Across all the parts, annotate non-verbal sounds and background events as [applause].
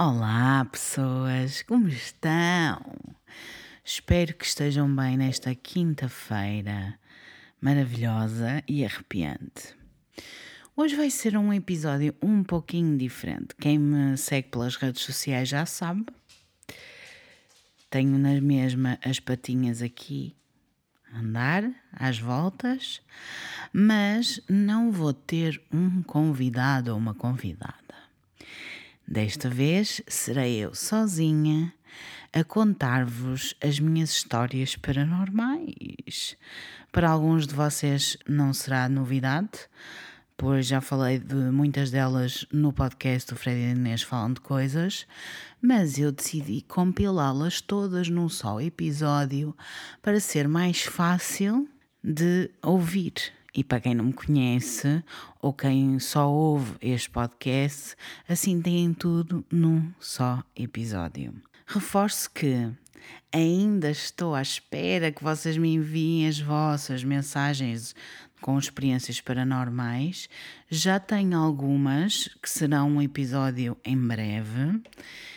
Olá, pessoas, como estão? Espero que estejam bem nesta quinta-feira maravilhosa e arrepiante. Hoje vai ser um episódio um pouquinho diferente. Quem me segue pelas redes sociais já sabe. Tenho na mesma as patinhas aqui a andar às voltas, mas não vou ter um convidado ou uma convidada. Desta vez serei eu sozinha a contar-vos as minhas histórias paranormais. Para alguns de vocês não será novidade, pois já falei de muitas delas no podcast do Fred e Inês Falam de Coisas, mas eu decidi compilá-las todas num só episódio para ser mais fácil de ouvir. E para quem não me conhece ou quem só ouve este podcast, assim têm tudo num só episódio. Reforço que ainda estou à espera que vocês me enviem as vossas mensagens com experiências paranormais. Já tenho algumas que serão um episódio em breve.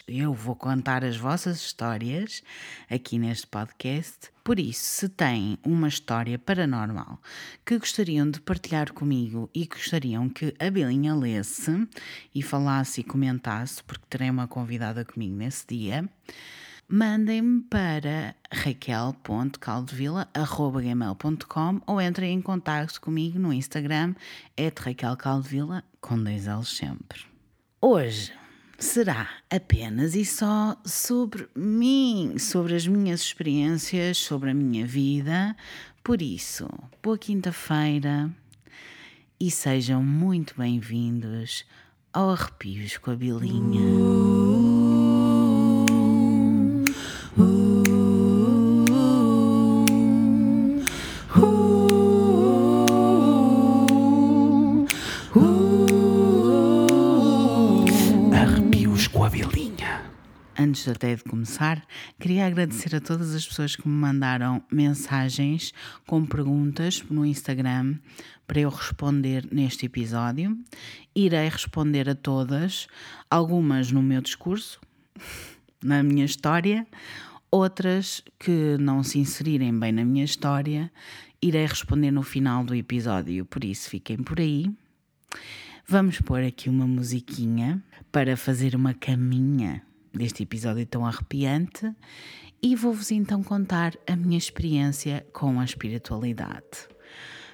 Eu vou contar as vossas histórias aqui neste podcast. Por isso, se têm uma história paranormal que gostariam de partilhar comigo e gostariam que a Belinha lesse e falasse e comentasse, porque terei uma convidada comigo nesse dia, mandem-me para raquel.caldevila.gmail.com ou entrem em contato comigo no Instagram, é raquelcaldevila, com dois L's sempre. Hoje será apenas e só sobre mim, sobre as minhas experiências, sobre a minha vida. Por isso, boa quinta-feira e sejam muito bem-vindos ao Arrepios com a Bilinha. Antes até de começar, queria agradecer a todas as pessoas que me mandaram mensagens com perguntas no Instagram para eu responder neste episódio. Irei responder a todas, algumas no meu discurso, [laughs] na minha história, outras que não se inserirem bem na minha história, irei responder no final do episódio. Por isso, fiquem por aí. Vamos pôr aqui uma musiquinha para fazer uma caminha deste episódio tão arrepiante e vou-vos então contar a minha experiência com a espiritualidade.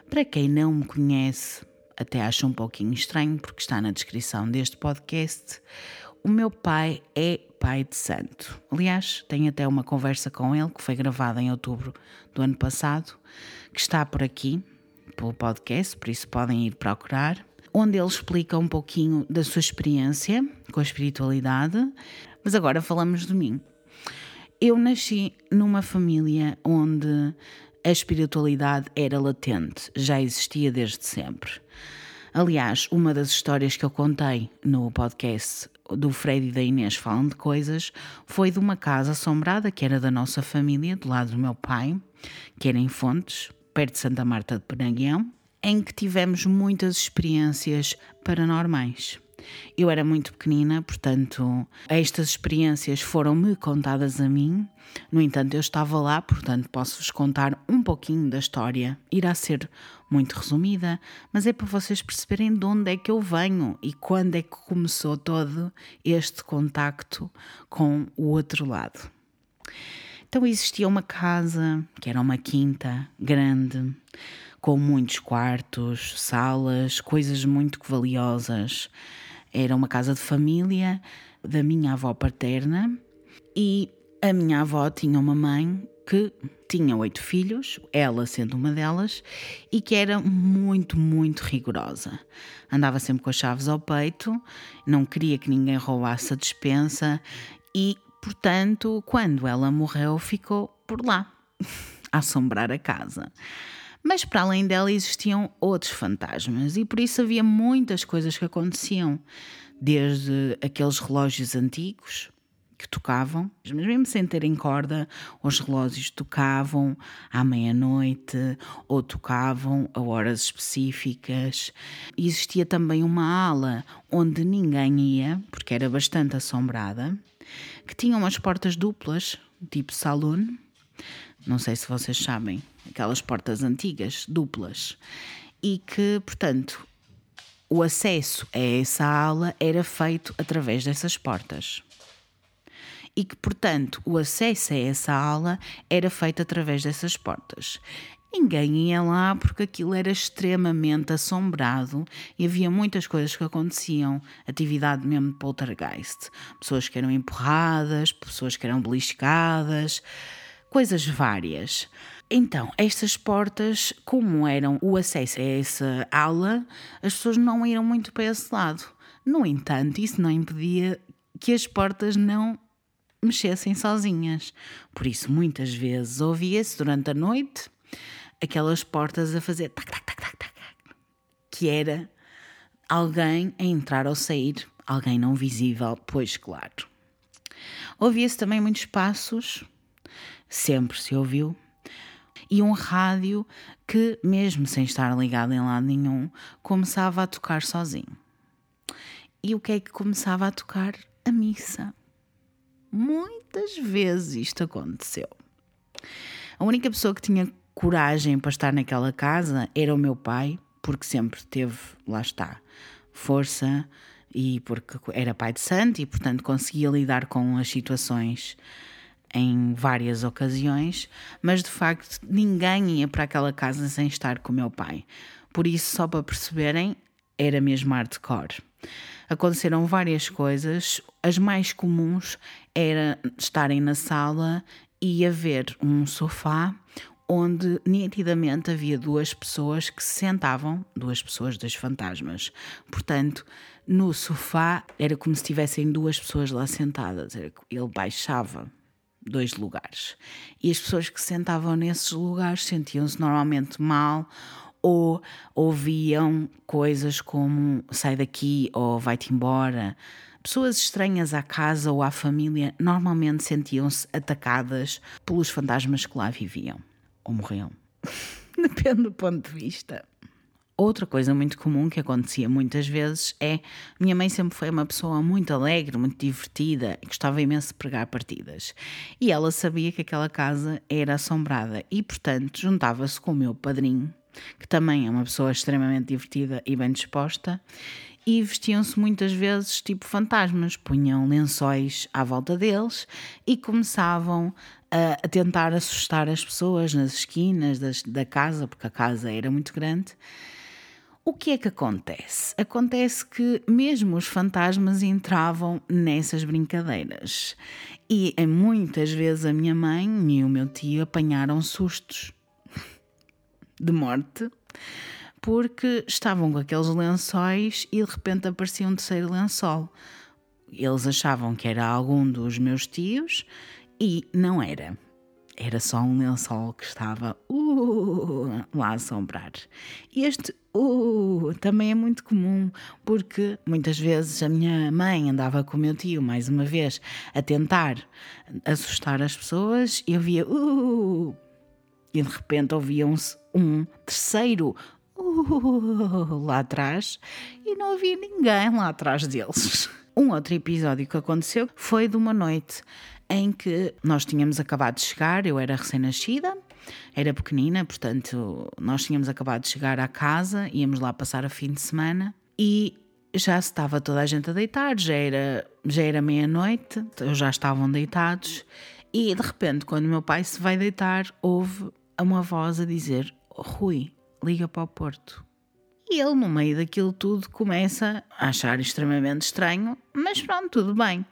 Para quem não me conhece, até acha um pouquinho estranho porque está na descrição deste podcast, o meu pai é pai de santo. Aliás, tenho até uma conversa com ele que foi gravada em outubro do ano passado, que está por aqui, pelo podcast, por isso podem ir procurar, onde ele explica um pouquinho da sua experiência com a espiritualidade, mas agora falamos de mim. Eu nasci numa família onde a espiritualidade era latente, já existia desde sempre. Aliás, uma das histórias que eu contei no podcast do Fred e da Inês Falam de Coisas foi de uma casa assombrada que era da nossa família, do lado do meu pai, que era em Fontes, perto de Santa Marta de Penaguião, em que tivemos muitas experiências paranormais. Eu era muito pequenina, portanto, estas experiências foram-me contadas a mim. No entanto, eu estava lá, portanto, posso-vos contar um pouquinho da história. Irá ser muito resumida, mas é para vocês perceberem de onde é que eu venho e quando é que começou todo este contacto com o outro lado. Então existia uma casa que era uma quinta grande, com muitos quartos, salas, coisas muito valiosas. Era uma casa de família da minha avó paterna e a minha avó tinha uma mãe que tinha oito filhos, ela sendo uma delas, e que era muito, muito rigorosa. Andava sempre com as chaves ao peito, não queria que ninguém roubasse a despensa e, portanto, quando ela morreu, ficou por lá, [laughs] a assombrar a casa. Mas para além dela existiam outros fantasmas e por isso havia muitas coisas que aconteciam, desde aqueles relógios antigos que tocavam, mas mesmo sem terem corda, os relógios tocavam à meia-noite ou tocavam a horas específicas. Existia também uma ala onde ninguém ia, porque era bastante assombrada, que tinha umas portas duplas, tipo saloon. Não sei se vocês sabem, aquelas portas antigas, duplas. E que, portanto, o acesso a essa ala era feito através dessas portas e que, portanto, o acesso a essa ala era feito através dessas portas. Ninguém ia lá porque aquilo era extremamente assombrado e havia muitas coisas que aconteciam, atividade mesmo de poltergeist. Pessoas que eram empurradas, pessoas que eram beliscadas, coisas várias. Então, estas portas, como eram o acesso a essa ala, as pessoas não iam muito para esse lado. No entanto, isso não impedia que as portas não mexessem sozinhas. Por isso, muitas vezes ouvia-se durante a noite aquelas portas a fazer tac, tac, tac, tac, tac, que era alguém a entrar ou sair, alguém não visível, pois claro. Ouvia-se também muitos passos, sempre se ouviu, e um rádio que, mesmo sem estar ligado em lado nenhum, começava a tocar sozinho. E o que é que começava a tocar? A missa. Muitas vezes isto aconteceu. A única pessoa que tinha coragem para estar naquela casa era o meu pai, porque sempre teve, lá está, força e porque era pai de santo e, portanto, conseguia lidar com as situações em várias ocasiões, mas de facto ninguém ia para aquela casa sem estar com o meu pai. Por isso, só para perceberem, era mesmo hardcore aconteceram várias coisas. As mais comuns era estarem na sala e haver um sofá onde nitidamente havia duas pessoas que se sentavam, duas pessoas, dois fantasmas. Portanto, no sofá era como se tivessem duas pessoas lá sentadas. Ele baixava dois lugares. E as pessoas que se sentavam nesses lugares sentiam-se normalmente mal ou ouviam coisas como sai daqui ou vai-te embora. Pessoas estranhas à casa ou à família normalmente sentiam-se atacadas pelos fantasmas que lá viviam ou morriam. [laughs] Depende do ponto de vista. Outra coisa muito comum que acontecia muitas vezes é minha mãe sempre foi uma pessoa muito alegre, muito divertida gostava imenso de pregar partidas. E ela sabia que aquela casa era assombrada e, portanto, juntava-se com o meu padrinho que também é uma pessoa extremamente divertida e bem disposta, e vestiam-se muitas vezes tipo fantasmas, punham lençóis à volta deles e começavam a, a tentar assustar as pessoas nas esquinas das, da casa, porque a casa era muito grande. O que é que acontece? Acontece que mesmo os fantasmas entravam nessas brincadeiras. E muitas vezes a minha mãe e o meu tio apanharam sustos [laughs] de morte, porque estavam com aqueles lençóis e de repente aparecia um terceiro lençol. Eles achavam que era algum dos meus tios e não era. Era só um lençol que estava uh, lá a assombrar. E este uh, também é muito comum, porque muitas vezes a minha mãe andava com o meu tio, mais uma vez, a tentar assustar as pessoas e eu via uh, e de repente ouviam-se um terceiro uh, lá atrás e não havia ninguém lá atrás deles. [laughs] Um outro episódio que aconteceu foi de uma noite em que nós tínhamos acabado de chegar, eu era recém-nascida, era pequenina, portanto, nós tínhamos acabado de chegar à casa, íamos lá passar a fim de semana e já estava toda a gente a deitar, já era, já era meia-noite, já estavam deitados e de repente, quando meu pai se vai deitar, houve uma voz a dizer: Rui, liga para o Porto. E ele, no meio daquilo tudo, começa a achar extremamente estranho, mas pronto, tudo bem.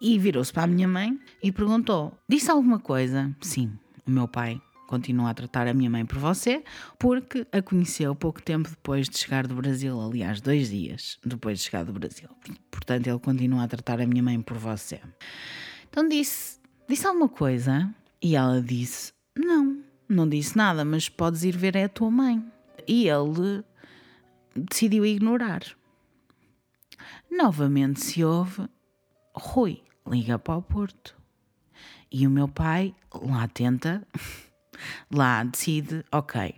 E virou-se para a minha mãe e perguntou: Disse alguma coisa? Sim, o meu pai continua a tratar a minha mãe por você, porque a conheceu pouco tempo depois de chegar do Brasil aliás, dois dias depois de chegar do Brasil. Portanto, ele continua a tratar a minha mãe por você. Então disse: Disse alguma coisa? E ela disse: Não. Não disse nada, mas podes ir ver é a tua mãe. E ele decidiu ignorar. Novamente se ouve: Rui, liga para o Porto. E o meu pai lá tenta, [laughs] lá decide, ok,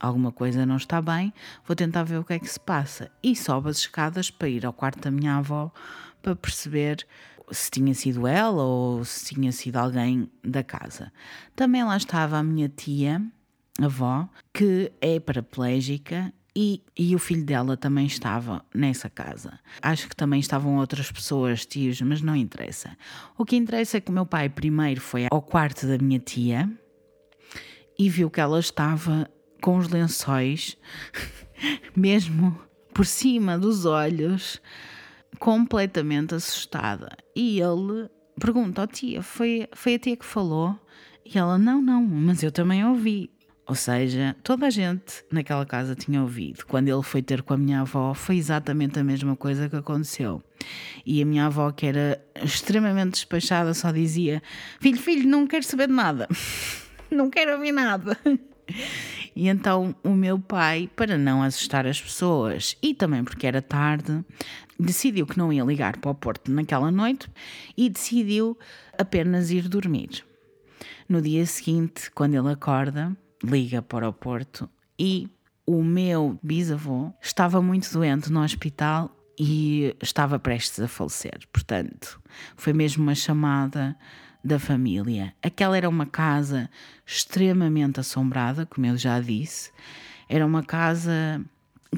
alguma coisa não está bem, vou tentar ver o que é que se passa. E sobe as escadas para ir ao quarto da minha avó para perceber se tinha sido ela ou se tinha sido alguém da casa. Também lá estava a minha tia, avó, que é paraplégica e, e, o filho dela também estava nessa casa. Acho que também estavam outras pessoas, tios, mas não interessa. O que interessa é que o meu pai primeiro foi ao quarto da minha tia e viu que ela estava com os lençóis, [laughs] mesmo por cima dos olhos, completamente assustada. E ele pergunta: oh, tia, foi, foi a tia que falou? E ela: Não, não, mas eu também ouvi. Ou seja, toda a gente naquela casa tinha ouvido. Quando ele foi ter com a minha avó, foi exatamente a mesma coisa que aconteceu. E a minha avó, que era extremamente despachada, só dizia: Filho, filho, não quero saber de nada. [laughs] não quero ouvir nada. E então o meu pai, para não assustar as pessoas e também porque era tarde, decidiu que não ia ligar para o Porto naquela noite e decidiu apenas ir dormir. No dia seguinte, quando ele acorda, liga para o Porto e o meu bisavô estava muito doente no hospital e estava prestes a falecer. Portanto, foi mesmo uma chamada da família. Aquela era uma casa extremamente assombrada, como eu já disse. Era uma casa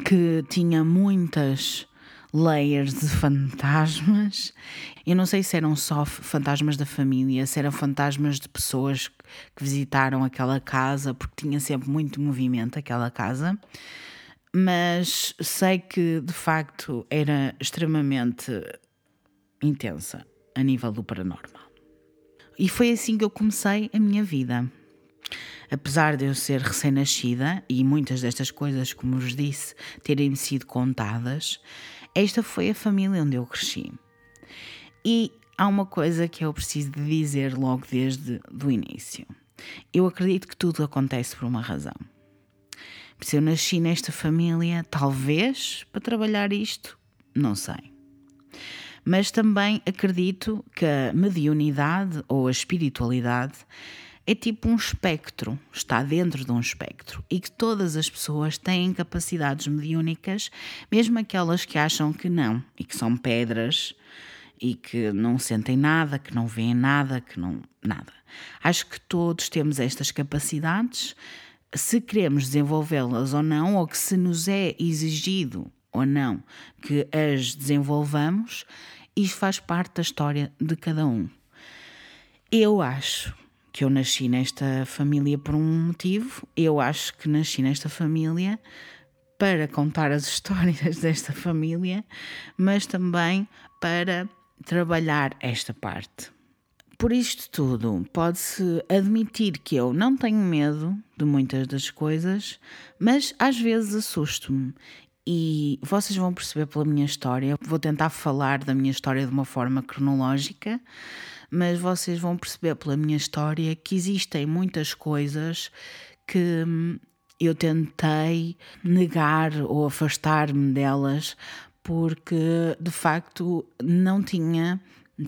que tinha muitas layers de fantasmas. Eu não sei se eram só fantasmas da família, se eram fantasmas de pessoas que visitaram aquela casa, porque tinha sempre muito movimento aquela casa. Mas sei que de facto era extremamente intensa a nível do paranormal. E foi assim que eu comecei a minha vida. Apesar de eu ser recém-nascida e muitas destas coisas, como vos disse, terem sido contadas, esta foi a família onde eu cresci. E há uma coisa que eu preciso de dizer logo desde o início. Eu acredito que tudo acontece por uma razão. Se eu nasci nesta família, talvez para trabalhar isto, não sei. Mas também acredito que a mediunidade ou a espiritualidade é tipo um espectro, está dentro de um espectro e que todas as pessoas têm capacidades mediúnicas, mesmo aquelas que acham que não e que são pedras e que não sentem nada, que não veem nada, que não nada. Acho que todos temos estas capacidades, se queremos desenvolvê-las ou não, ou que se nos é exigido ou não que as desenvolvamos, isso faz parte da história de cada um. Eu acho que eu nasci nesta família por um motivo. Eu acho que nasci nesta família para contar as [laughs] histórias desta família, mas também para trabalhar esta parte. Por isto tudo, pode-se admitir que eu não tenho medo de muitas das coisas, mas às vezes assusto-me. E vocês vão perceber pela minha história, vou tentar falar da minha história de uma forma cronológica, mas vocês vão perceber pela minha história que existem muitas coisas que hum, eu tentei negar ou afastar-me delas porque de facto não tinha,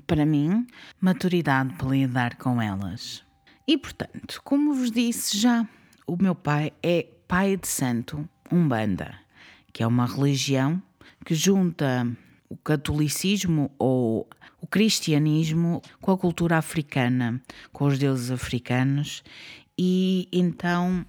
para mim, maturidade para lidar com elas. E portanto, como vos disse já, o meu pai é pai de santo Umbanda, que é uma religião que junta o catolicismo ou o cristianismo com a cultura africana, com os deuses africanos, e então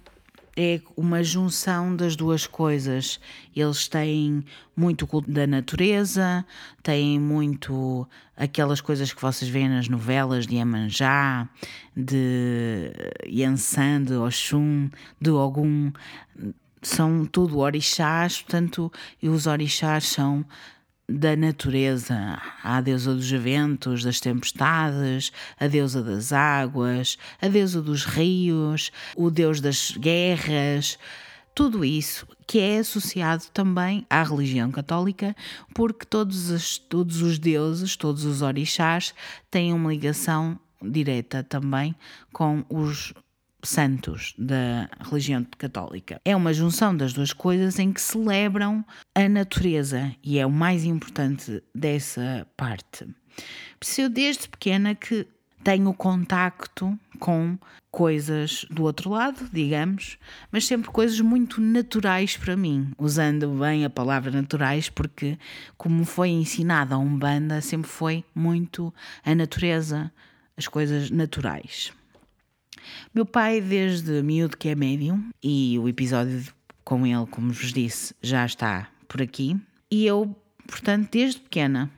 é uma junção das duas coisas. Eles têm muito culto da natureza, têm muito aquelas coisas que vocês veem nas novelas de Iemanjá, de Yansan, de Oxum, de Ogum. São tudo orixás, portanto, e os orixás são da natureza, a deusa dos ventos, das tempestades, a deusa das águas, a deusa dos rios, o deus das guerras, tudo isso que é associado também à religião católica, porque todos os, todos os deuses, todos os orixás têm uma ligação direta também com os santos da religião católica. É uma junção das duas coisas em que celebram a natureza e é o mais importante dessa parte. eu desde pequena que tenho contacto com coisas do outro lado, digamos, mas sempre coisas muito naturais para mim, usando bem a palavra naturais, porque, como foi ensinada a Umbanda, sempre foi muito a natureza, as coisas naturais. Meu pai, desde miúdo, que é médium, e o episódio com ele, como vos disse, já está por aqui, e eu, portanto, desde pequena,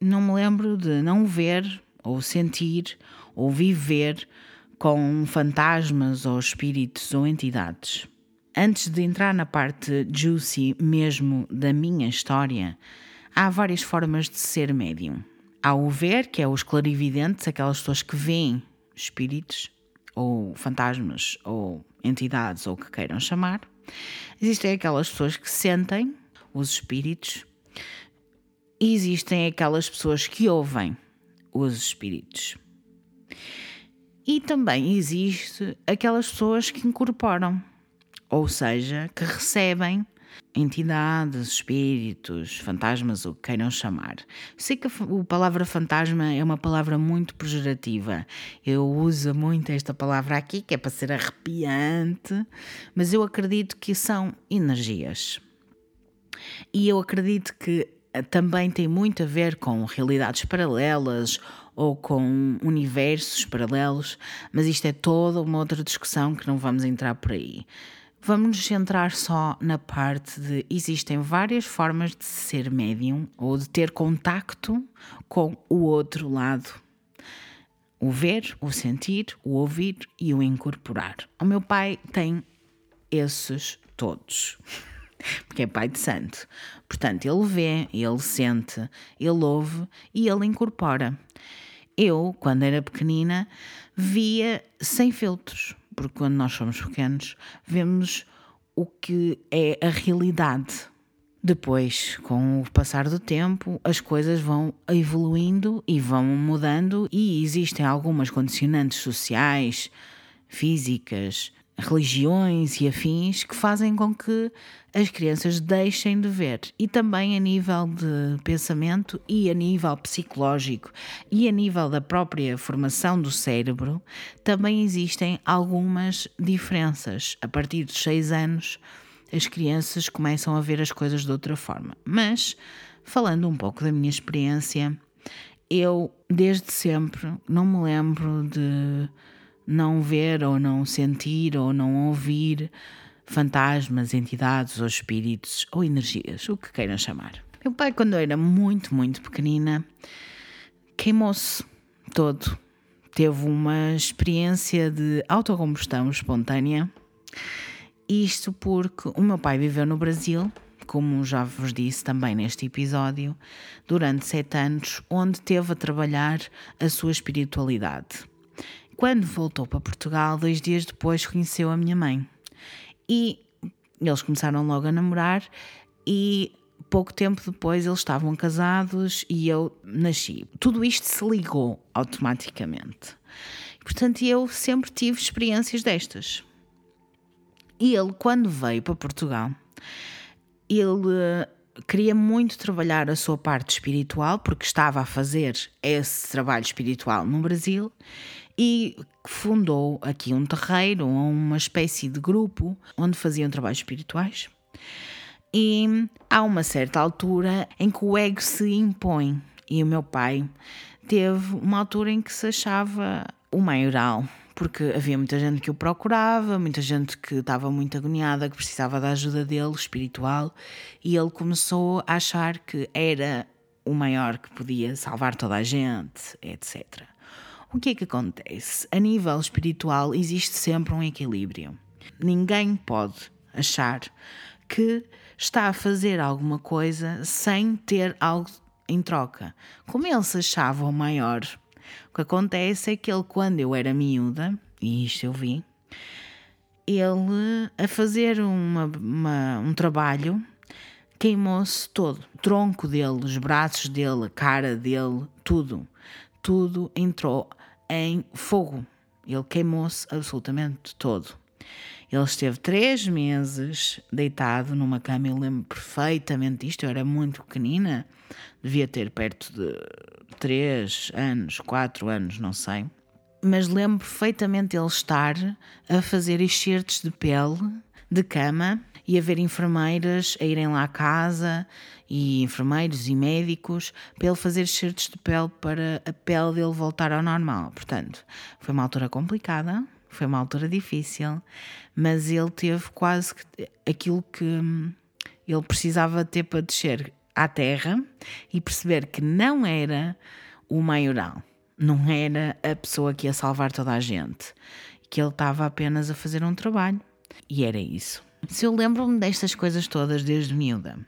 não me lembro de não ver, ou sentir, ou viver com fantasmas ou espíritos ou entidades. Antes de entrar na parte juicy mesmo da minha história, há várias formas de ser médium. Há o ver, que é os clarividentes, aquelas pessoas que veem espíritos ou fantasmas ou entidades ou o que queiram chamar. Existem aquelas pessoas que sentem os espíritos e existem aquelas pessoas que ouvem os espíritos. E também existe aquelas pessoas que incorporam, ou seja, que recebem entidades, espíritos, fantasmas, o que queiram chamar. Sei que a palavra fantasma é uma palavra muito pejorativa. Eu uso muito esta palavra aqui, que é para ser arrepiante, mas eu acredito que são energias. E eu acredito que eh, também tem muito a ver com realidades paralelas ou com universos paralelos, mas isto é toda uma outra discussão que não vamos entrar por aí. Vamos nos centrar só na parte de existem várias formas de ser médium ou de ter contacto com o outro lado. O ver, o sentir, o ouvir e o incorporar. O meu pai tem esses todos. [laughs] Porque é pai de santo. Portanto, ele vê, ele sente, ele ouve e ele incorpora. Eu, quando era pequenina, via sem filtros, porque quando nós somos pequenos, vemos o que é a realidade. Depois, com o passar do tempo, as coisas vão evoluindo e vão mudando, e existem algumas condicionantes sociais, físicas, religiões e afins que fazem com que as crianças deixem de ver. E também a nível de pensamento e a nível psicológico e a nível da própria formação do cérebro, também existem algumas diferenças. A partir dos 6 anos, as crianças começam a ver as coisas de outra forma. Mas, falando um pouco da minha experiência, eu desde sempre não me lembro de não ver ou não sentir ou não ouvir fantasmas, entidades ou espíritos ou energias, o que queiram chamar. Meu pai, quando era muito, muito pequenina, queimou-se todo. Teve uma experiência de autocombustão espontânea. Isto porque o meu pai viveu no Brasil, como já vos disse também neste episódio, durante sete anos, onde teve a trabalhar a sua espiritualidade. Quando voltou para Portugal, dois dias depois conheceu a minha mãe. E eles começaram logo a namorar e pouco tempo depois eles estavam casados e eu nasci. Tudo isto se ligou automaticamente. Portanto, eu sempre tive experiências destas. E ele, quando veio para Portugal, ele eh, queria muito trabalhar a sua parte espiritual, porque estava a fazer esse trabalho espiritual no Brasil e fundou aqui um terreiro, uma espécie de grupo onde faziam trabalhos espirituais. E há uma certa altura em que o ego se impõe. E o meu pai teve uma altura em que se achava o maioral, porque havia muita gente que o procurava, muita gente que estava muito agoniada, que precisava da ajuda dele, espiritual, e ele começou a achar que era o maior que podia salvar toda a gente, etc. O que é que acontece? A nível espiritual existe sempre um equilíbrio. Ninguém pode achar que está a fazer alguma coisa sem ter algo em troca. Como ele se achava o maior, o que acontece é que ele, quando eu era miúda, e isto eu vi, ele a fazer uma, uma, um trabalho queimou-se todo. O tronco dele, os braços dele, a cara dele, tudo. Tudo entrou em fogo. Ele queimou-se absolutamente todo. Ele esteve três meses deitado numa cama. Eu lembro perfeitamente disto. Eu era muito pequenina, devia ter perto de três anos, quatro anos, não sei. Mas lembro perfeitamente ele estar a fazer enxertos de pele de cama e haver enfermeiras a irem lá à casa e enfermeiros e médicos para ele fazer excertos de pele para a pele dele voltar ao normal. Portanto, foi uma altura complicada, foi uma altura difícil, mas ele teve quase aquilo que ele precisava ter para descer à terra e perceber que não era o maioral, não era a pessoa que ia salvar toda a gente, que ele estava apenas a fazer um trabalho. E era isso. Se eu lembro-me destas coisas todas desde miúda,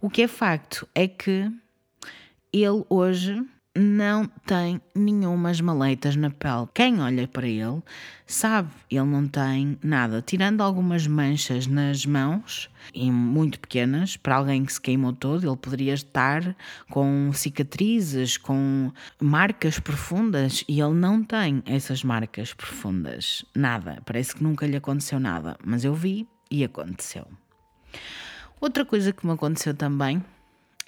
o que é facto é que ele hoje não tem nenhumas maleitas na pele. Quem olha para ele sabe, ele não tem nada, tirando algumas manchas nas mãos, e muito pequenas, para alguém que se queimou todo, ele poderia estar com cicatrizes, com marcas profundas, e ele não tem essas marcas profundas. Nada, parece que nunca lhe aconteceu nada, mas eu vi e aconteceu. Outra coisa que me aconteceu também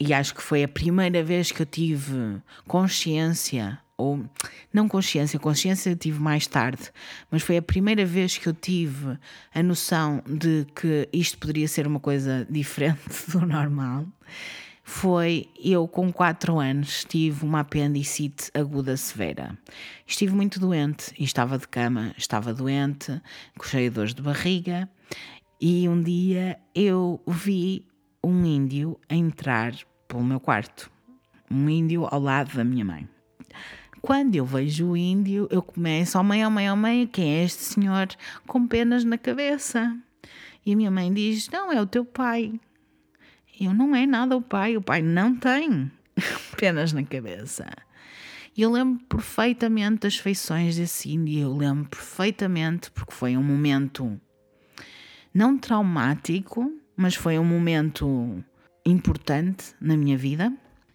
e acho que foi a primeira vez que eu tive consciência, ou não consciência, consciência eu tive mais tarde, mas foi a primeira vez que eu tive a noção de que isto poderia ser uma coisa diferente [laughs] do normal. Foi eu, com 4 anos, tive uma apendicite aguda severa. Estive muito doente e estava de cama, estava doente, com cheio de dores de barriga. E um dia eu vi um índio entrar pelo meu quarto. Um índio ao lado da minha mãe. Quando eu vejo o índio, eu começo: Oh mãe, oh mãe, oh mãe, quem é este senhor com penas na cabeça? E a minha mãe diz: Não, é o teu pai. Eu não é nada o pai, o pai não tem [laughs] penas na cabeça. E eu lembro perfeitamente das feições desse índio, eu lembro perfeitamente, porque foi um momento não traumático, mas foi um momento importante na minha vida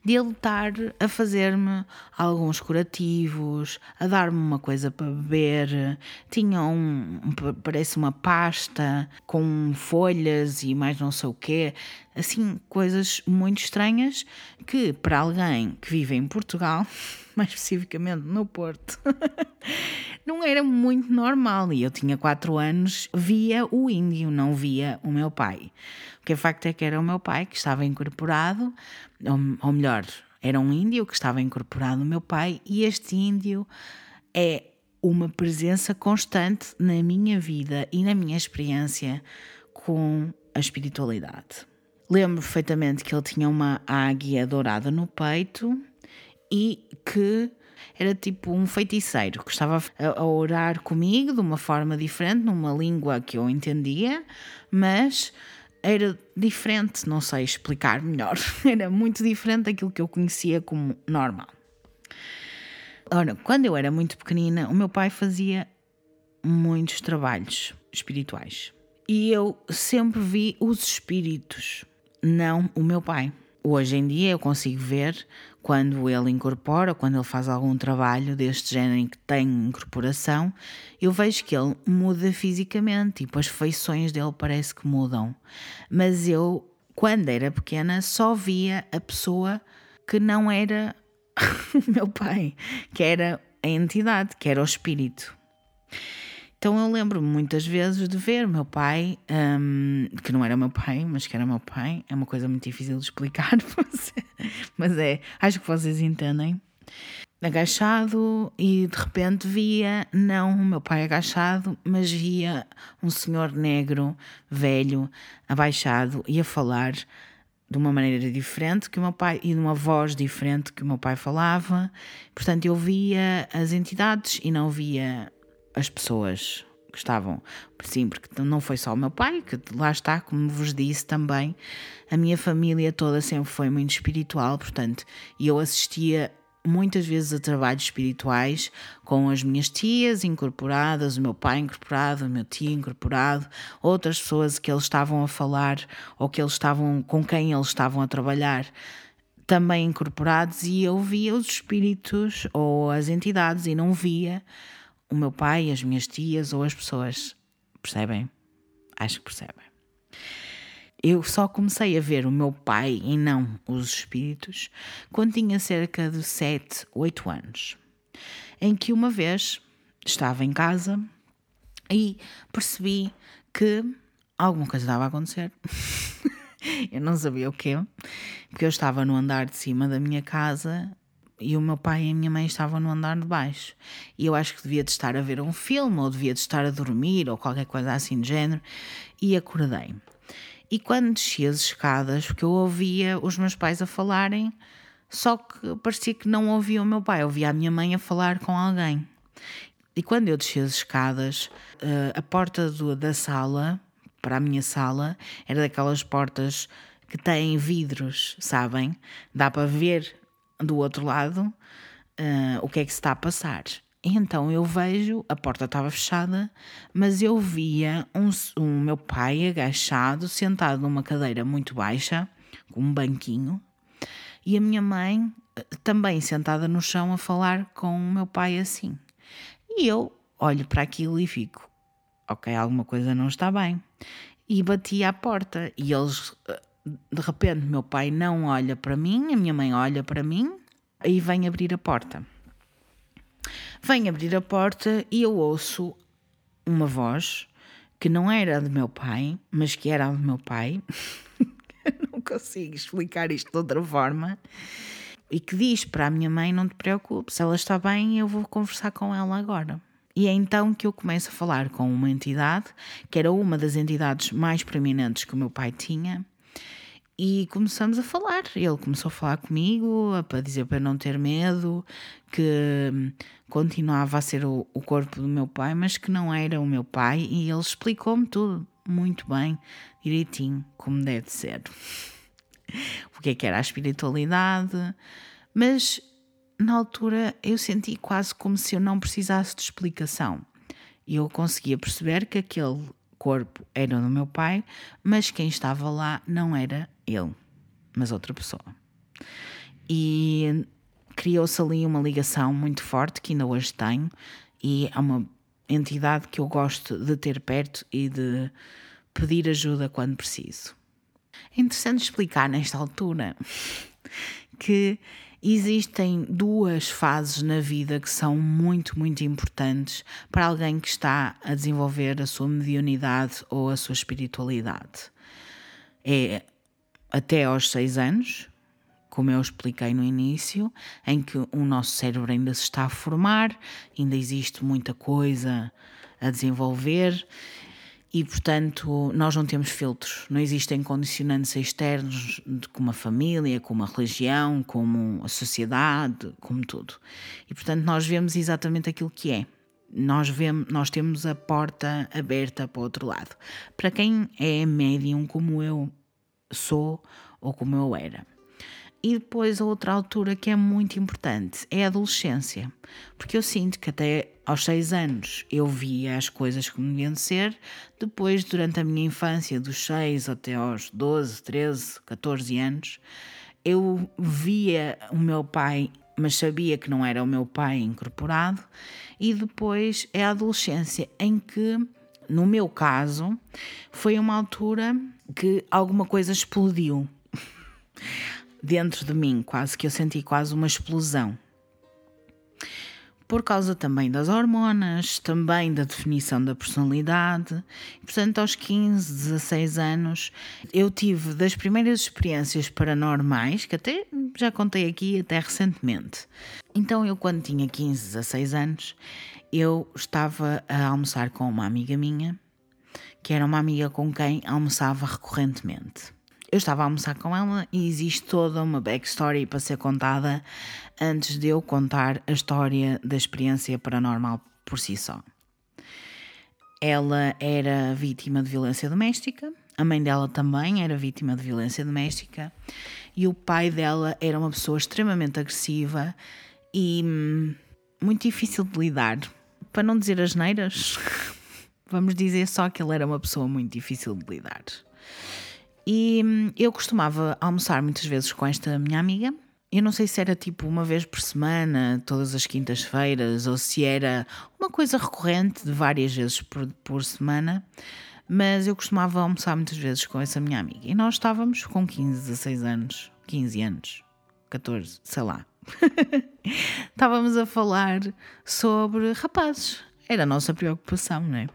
de ele estar a fazer-me alguns curativos, a dar-me uma coisa para beber. Tinha um, parece uma pasta com folhas e mais não sei o quê. Assim, coisas muito estranhas que para alguém que vive em Portugal, [laughs] mais especificamente no Porto, [laughs] não era muito normal. E eu tinha quatro anos, via o índio, não via o meu pai. O que é facto é que era o meu pai que estava incorporado, ou, ou melhor, era um índio que estava incorporado no meu pai, e este índio é uma presença constante na minha vida e na minha experiência com a espiritualidade. Lembro perfeitamente que ele tinha uma águia dourada no peito e que era tipo um feiticeiro que estava a, orar comigo de uma forma diferente, numa língua que eu entendia, mas era diferente, não sei explicar melhor. [laughs] Era muito diferente daquilo que eu conhecia como normal. Ora, quando eu era muito pequenina, o meu pai fazia muitos trabalhos espirituais. E eu sempre vi os espíritos, não o meu pai. Hoje em dia eu consigo ver quando ele incorpora, quando ele faz algum trabalho deste género em que tem incorporação, eu vejo que ele muda fisicamente, tipo as feições dele parece que mudam. Mas eu, quando era pequena, só via a pessoa que não era [laughs] o meu pai, que era a entidade, que era o espírito. Então eu lembro-me muitas vezes de ver meu pai, um, que não era meu pai, mas que era meu pai, é uma coisa muito difícil de explicar, [laughs] mas é, acho que vocês entendem. Agachado e de repente via, não o meu pai agachado, mas via um senhor negro, velho, abaixado e a falar de uma maneira diferente que o meu pai e de uma voz diferente que o meu pai falava. Portanto, eu via as entidades e não via as pessoas que estavam, sim, porque não foi só o meu pai, que lá está, como vos disse também, a minha família toda sempre foi muito espiritual, portanto, eu assistia muitas vezes a trabalhos espirituais com as minhas tias incorporadas, o meu pai incorporado, o meu tio incorporado, outras pessoas que eles estavam a falar ou que eles estavam com quem eles estavam a trabalhar também incorporados e eu via os espíritos ou as entidades e não via o meu pai, as minhas tias ou as pessoas. Percebem? Acho que percebem. Eu só comecei a ver o meu pai e não os espíritos quando tinha cerca de 7, 8 anos. Em que uma vez estava em casa e percebi que alguma coisa estava a acontecer. [laughs] eu não sabia o quê, porque eu estava no andar de cima da minha casa e o meu pai e a minha mãe estavam no andar de baixo. E eu acho que devia de estar a ver um filme, ou devia de estar a dormir, ou qualquer coisa assim de género, e acordei. E quando desci as escadas, porque eu ouvia os meus pais a falarem, só que parecia que não ouvia o meu pai, ouvia a minha mãe a falar com alguém. E quando eu desci as escadas, eh, a porta do, da sala, para a minha sala, era daquelas portas que têm vidros, sabem? Dá para ver do outro lado uh, o que é que se está a passar. Então eu vejo, a porta estava fechada, mas eu via um, um meu pai agachado, sentado numa cadeira muito baixa, com um banquinho, e a minha mãe eh, também sentada no chão a falar com o meu pai assim. E eu olho para aquilo e fico, ok, alguma coisa não está bem. E bati à porta e eles eh, de repente, meu pai não olha para mim, a minha mãe olha para mim e vem abrir a porta. Vem abrir a porta e eu ouço uma voz que não era do meu pai, mas que era do meu pai. [laughs] não consigo explicar isto de outra forma. E que diz para a minha mãe: Não te preocupes, ela está bem, eu vou conversar com ela agora. E é então que eu começo a falar com uma entidade, que era uma das entidades mais proeminentes que o meu pai tinha, e começamos a falar. Ele começou a falar comigo, para dizer para não ter medo, que hum, continuava a ser o, o corpo do meu pai, mas que não era o meu pai, e ele explicou-me tudo muito bem, direitinho, como deve ser. [laughs] o que é que era a espiritualidade, mas na altura eu senti quase como se eu não precisasse de explicação. E eu conseguia perceber que aquele corpo era do meu pai, mas quem estava lá não era ele, mas outra pessoa. E criou-se ali uma ligação muito forte que ainda hoje tenho, e é uma entidade que eu gosto de ter perto e de pedir ajuda quando preciso. É interessante explicar nesta altura [laughs] que Existem duas fases na vida que são muito, muito importantes para alguém que está a desenvolver a sua mediunidade ou a sua espiritualidade. É até aos seis anos, como eu expliquei no início, em que o nosso cérebro ainda se está a formar, ainda existe muita coisa a desenvolver e, portanto, nós não temos filtros, não existem condicionantes externos como a família, como a religião, como a sociedade, como tudo. E, portanto, nós vemos exatamente aquilo que é. Nós, vemos, nós temos a porta aberta para o outro lado. Para quem é médium como eu sou ou como eu era. E depois a outra altura que é muito importante é a adolescência, porque eu sinto que até aos seis anos eu via as coisas como deviam ser, depois durante a minha infância, dos seis até aos 12, 13, 14 anos, eu via o meu pai, mas sabia que não era o meu pai incorporado, e depois é a adolescência em que no meu caso, foi uma altura que alguma coisa explodiu [laughs] dentro de mim, quase que eu senti quase uma explosão. Por causa também das hormonas, também da definição da personalidade. Portanto, aos 15, 16 anos, eu tive das primeiras experiências paranormais, que até já contei aqui até recentemente. Então, eu, quando tinha 15, 16 anos, eu estava a almoçar com uma amiga minha, que era uma amiga com quem almoçava recorrentemente eu estava a almoçar com ela e existe toda uma backstory para ser contada antes de eu contar a história da experiência paranormal por si só. Ela era vítima de violência doméstica, a mãe dela também era vítima de violência doméstica e o pai dela era uma pessoa extremamente agressiva e hum, muito difícil de lidar. Para não dizer as neiras, [laughs] vamos dizer só que ele era uma pessoa muito difícil de lidar. E hum, eu costumava almoçar muitas vezes com esta minha amiga eu não sei se era tipo uma vez por semana, todas as quintas-feiras, ou se era uma coisa recorrente de várias vezes por, por semana, mas eu costumava almoçar muitas vezes com essa minha amiga. E nós estávamos com 15, 16 anos, 15 anos, 14, sei lá. [laughs] estávamos a falar sobre rapazes. Era a nossa preocupação, não é?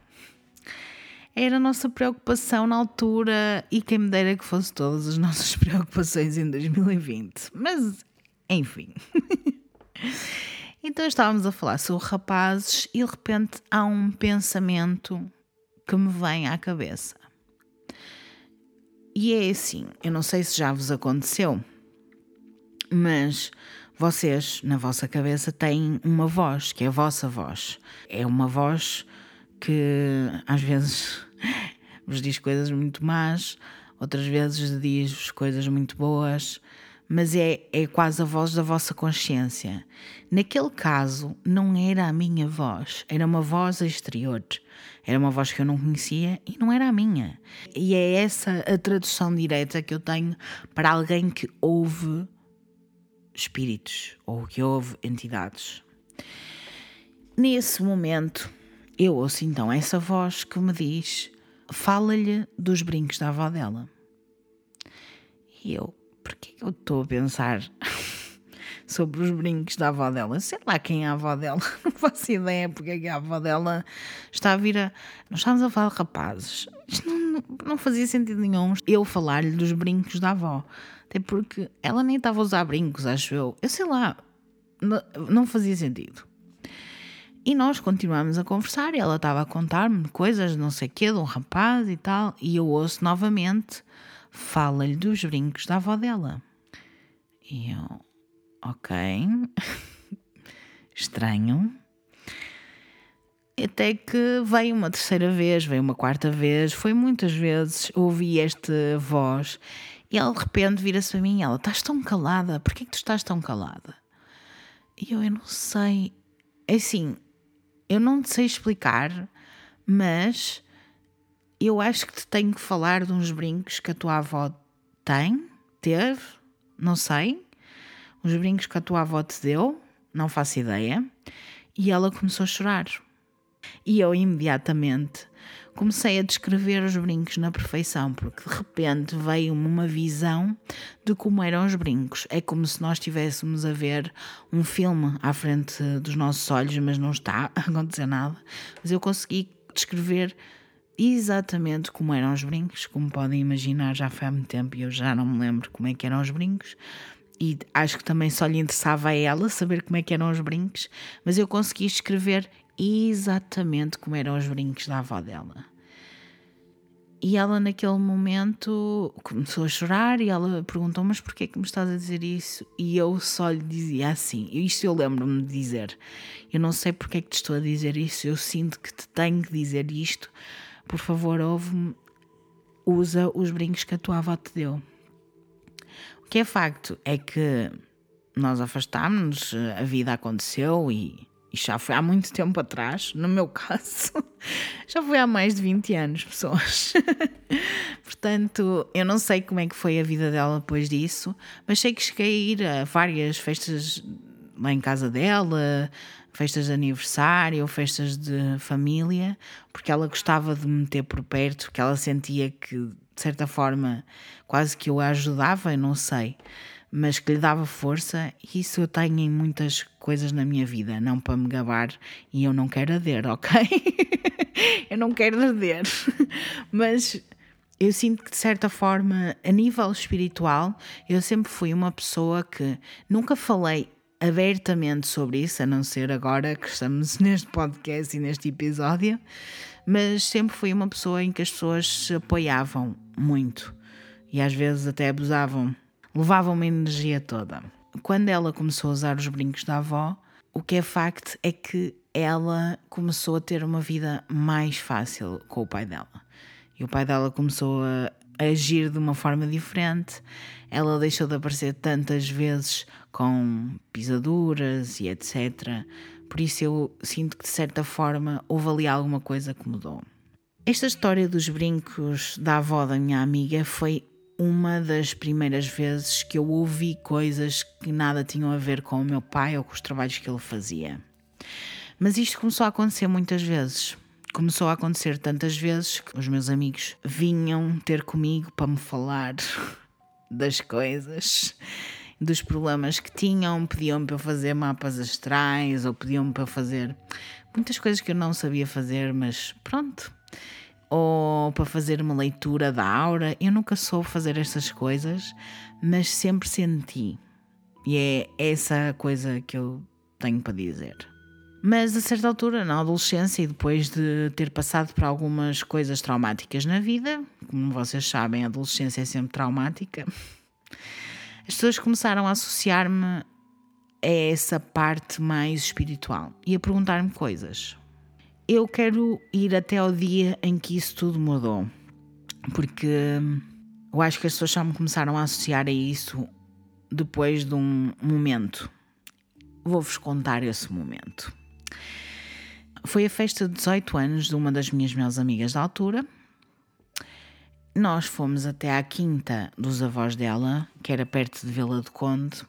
Era a nossa preocupação na altura e quem me dera que fosse todas as [laughs] nossas preocupações em 2020. Mas, enfim. [laughs] então estávamos a falar sobre rapazes e de repente há um pensamento que me vem à cabeça. E é assim, eu não sei se já vos aconteceu, mas vocês, na vossa cabeça, têm uma voz, que é a vossa voz. É uma voz que às vezes [laughs] vos diz coisas muito más, outras vezes diz coisas muito boas, mas é, é quase a voz da vossa consciência. Naquele caso, não era a minha voz, era uma voz exterior. Era uma voz que eu não conhecia e não era a minha. E é essa a tradução direta que eu tenho para alguém que ouve espíritos ou que ouve entidades. Nesse momento, eu ouço então essa voz que me diz: fala-lhe dos brincos da avó dela. E eu, porquê que eu estou a pensar [laughs] sobre os brincos da avó dela? Sei lá quem é a avó dela, [laughs] não faço ideia porque é que a avó dela está a vir a. Nós estávamos a falar de rapazes. Isto não, não fazia sentido nenhum eu falar-lhe dos brincos da avó. Até porque ela nem estava a usar brincos, acho eu. Eu sei lá, não, fazia sentido. E nós continuamos a conversar e ela estava a contar-me coisas, não sei o quê, de um rapaz e tal, e eu ouço novamente, fala-lhe dos brincos da avó dela. E eu, ok, [laughs] estranho. Até que veio uma terceira vez, veio uma quarta vez, foi muitas vezes, ouvi esta voz e ela de repente vira-se para mim e ela, estás tão calada, porquê que tu estás tão calada? E eu, eu não sei, é assim, eu não te sei explicar, mas eu acho que te tenho que falar de uns brincos que a tua avó tem, teve, não sei. Uns brincos que a tua avó te deu, não faço ideia. E ela começou a chorar. E eu imediatamente comecei a descrever os brincos na perfeição, porque de repente veio-me uma visão de como eram os brincos. É como se nós estivéssemos a ver um filme à frente dos nossos olhos, mas não está [laughs] a acontecer nada. Mas eu consegui descrever exatamente como eram os brincos, como podem imaginar, já foi há muito tempo e eu já não me lembro como é que eram os brincos. E acho que também só lhe interessava a ela saber como é que eram os brincos, mas eu consegui escrever exatamente como eram os brincos da avó dela. E ela naquele momento começou a chorar e ela perguntou: Mas porquê que me estás a dizer isso? E eu só lhe dizia assim: Isto eu lembro-me de dizer. Eu não sei porque é que te estou a dizer isso, eu sinto que te tenho que dizer isto. Por favor, ouve-me, usa os brincos que a tua avó te deu. O que é facto é que nós afastámos-nos, a vida aconteceu e isto já foi há muito tempo atrás, no meu [laughs] caso, já foi há mais de 20 anos, pessoas. [laughs] Portanto, eu não sei como é que foi a vida dela depois disso, mas sei que cheguei a ir a várias festas lá em casa dela, festas de aniversário, festas de família, porque ela gostava de me ter por perto, porque ela sentia que, de certa forma, quase que eu a ajudava, eu não sei mas que lhe dava força, isso eu tenho em muitas coisas na minha vida, não para me gabar, e eu não quero arder, [laughs] ok? eu não quero arder, mas eu sinto que de certa forma, a nível espiritual, eu sempre fui uma pessoa que nunca falei abertamente sobre isso, a não ser agora que estamos [laughs] neste podcast e neste episódio, mas sempre fui uma pessoa em que as pessoas se apoiavam muito e às vezes até abusavam levava uma energia toda. Quando ela começou a usar os brincos da avó, o que é facto é que ela começou a ter uma vida mais fácil com o pai dela. E o pai dela começou a agir de uma forma diferente. Ela deixou de aparecer tantas vezes com pisaduras e etc. Por isso eu sinto que de certa forma houve ali alguma coisa que mudou. Esta história dos brincos da avó da minha amiga foi uma das primeiras vezes que eu ouvi coisas que nada tinham a ver com o meu pai ou com os trabalhos que ele fazia. Mas isto começou a acontecer muitas vezes. Começou a acontecer tantas vezes que os meus amigos vinham ter comigo para me falar [laughs] das coisas, dos problemas que tinham, pediam-me para eu fazer mapas astrais ou pediam-me para fazer muitas coisas que eu não sabia fazer, mas pronto ou para fazer uma leitura da aura. Eu nunca soube fazer estas coisas, mas sempre senti. E é essa coisa que eu tenho para dizer. Mas a certa altura, na adolescência e depois de ter passado por algumas coisas traumáticas na vida, como vocês sabem, a adolescência é sempre traumática, [laughs] as pessoas começaram a associar-me a essa parte mais espiritual e a perguntar-me coisas eu quero ir até ao dia em que isso tudo mudou, porque eu acho que as pessoas só me começaram a associar a isso depois de um momento. Vou-vos contar esse momento. Foi a festa de 18 anos de uma das minhas melhores amigas da altura. Nós fomos até à quinta dos avós dela, que era perto de Vila do Conde,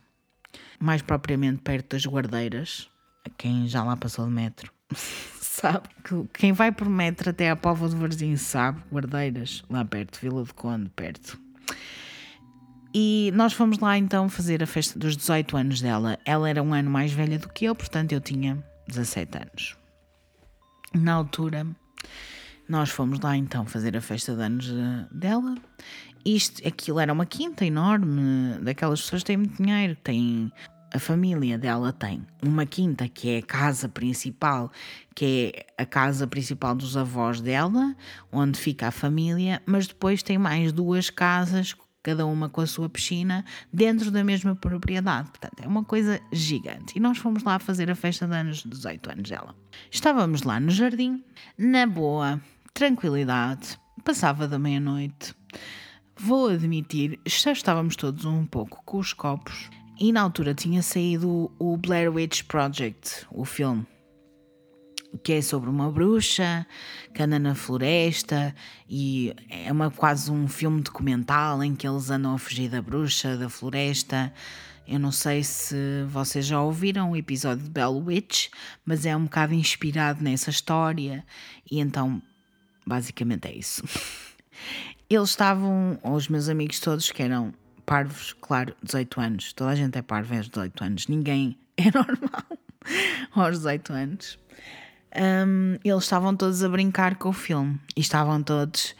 mais propriamente perto das Guardeiras, a quem já lá passou de metro. [laughs] sabe que quem vai por metro até à Póvoa do Varzim sabe, Guardeiras, lá perto, Vila do Conde, perto. E nós fomos lá então fazer a festa dos 18 anos dela. Ela era um ano mais velha do que eu, portanto eu tinha 17 anos. Na altura, nós fomos lá então fazer a festa de anos eh, dela. Isto, aquilo era uma quinta enorme, daquelas pessoas que têm muito dinheiro, têm a família dela tem uma quinta que é a casa principal, que é a casa principal dos avós dela, onde fica a família, mas depois tem mais duas casas, cada uma com a sua piscina, dentro da mesma propriedade. Portanto, é uma coisa gigante. E nós fomos lá fazer a festa de anos, 18 anos dela. Estávamos lá no jardim, na boa, tranquilidade, passava da meia-noite. Vou admitir, já estávamos todos um pouco com os copos e na altura tinha saído o Blair Witch Project, o filme, que é sobre uma bruxa que anda na floresta e é uma, quase um filme documental em que eles andam a fugir da bruxa, da floresta. Eu não sei se vocês já ouviram o episódio de Bell Witch, mas é um bocado inspirado nessa história e então basicamente é isso. [laughs] Eles estavam, os meus amigos todos que eram parvos, claro, 18 anos. Toda a gente é parva aos 18 anos. Ninguém [laughs] é normal [laughs] aos 18 anos. Um, eles estavam todos a brincar com o filme e estavam todos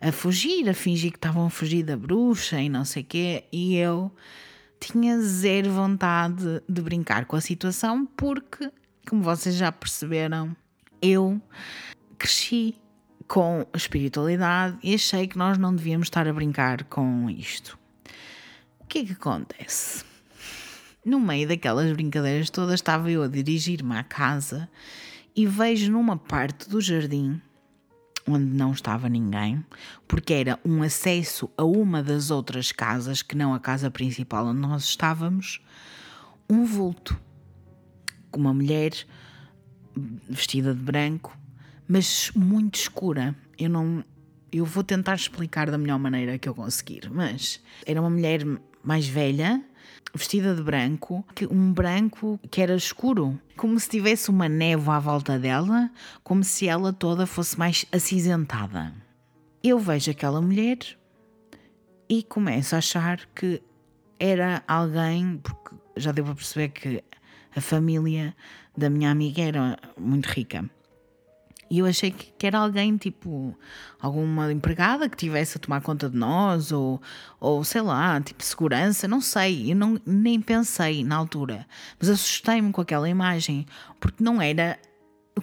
a fugir, a fingir que estavam a fugir da bruxa e não sei o quê. E eu tinha zero vontade de brincar com a situação porque, como vocês já perceberam, eu cresci com espiritualidade e achei que nós não devíamos estar a brincar com isto. O que é que acontece? No meio daquelas brincadeiras todas, estava eu a dirigir-me à casa e vejo numa parte do jardim onde não estava ninguém, porque era um acesso a uma das outras casas, que não a casa principal onde nós estávamos, um vulto com uma mulher vestida de branco, mas muito escura. Eu não. Eu vou tentar explicar da melhor maneira que eu conseguir, mas era uma mulher mais velha, vestida de branco, um branco que era escuro, como se tivesse uma névoa à volta dela, como se ela toda fosse mais acinzentada. Eu vejo aquela mulher e começo a achar que era alguém, porque já para perceber que a família da minha amiga era muito rica. E eu achei que, era alguém, tipo, alguma empregada que tivesse a tomar conta de nós, ou, ou sei lá, tipo, segurança, não sei. Eu não, nem pensei na altura. Mas assustei-me com aquela imagem, porque não era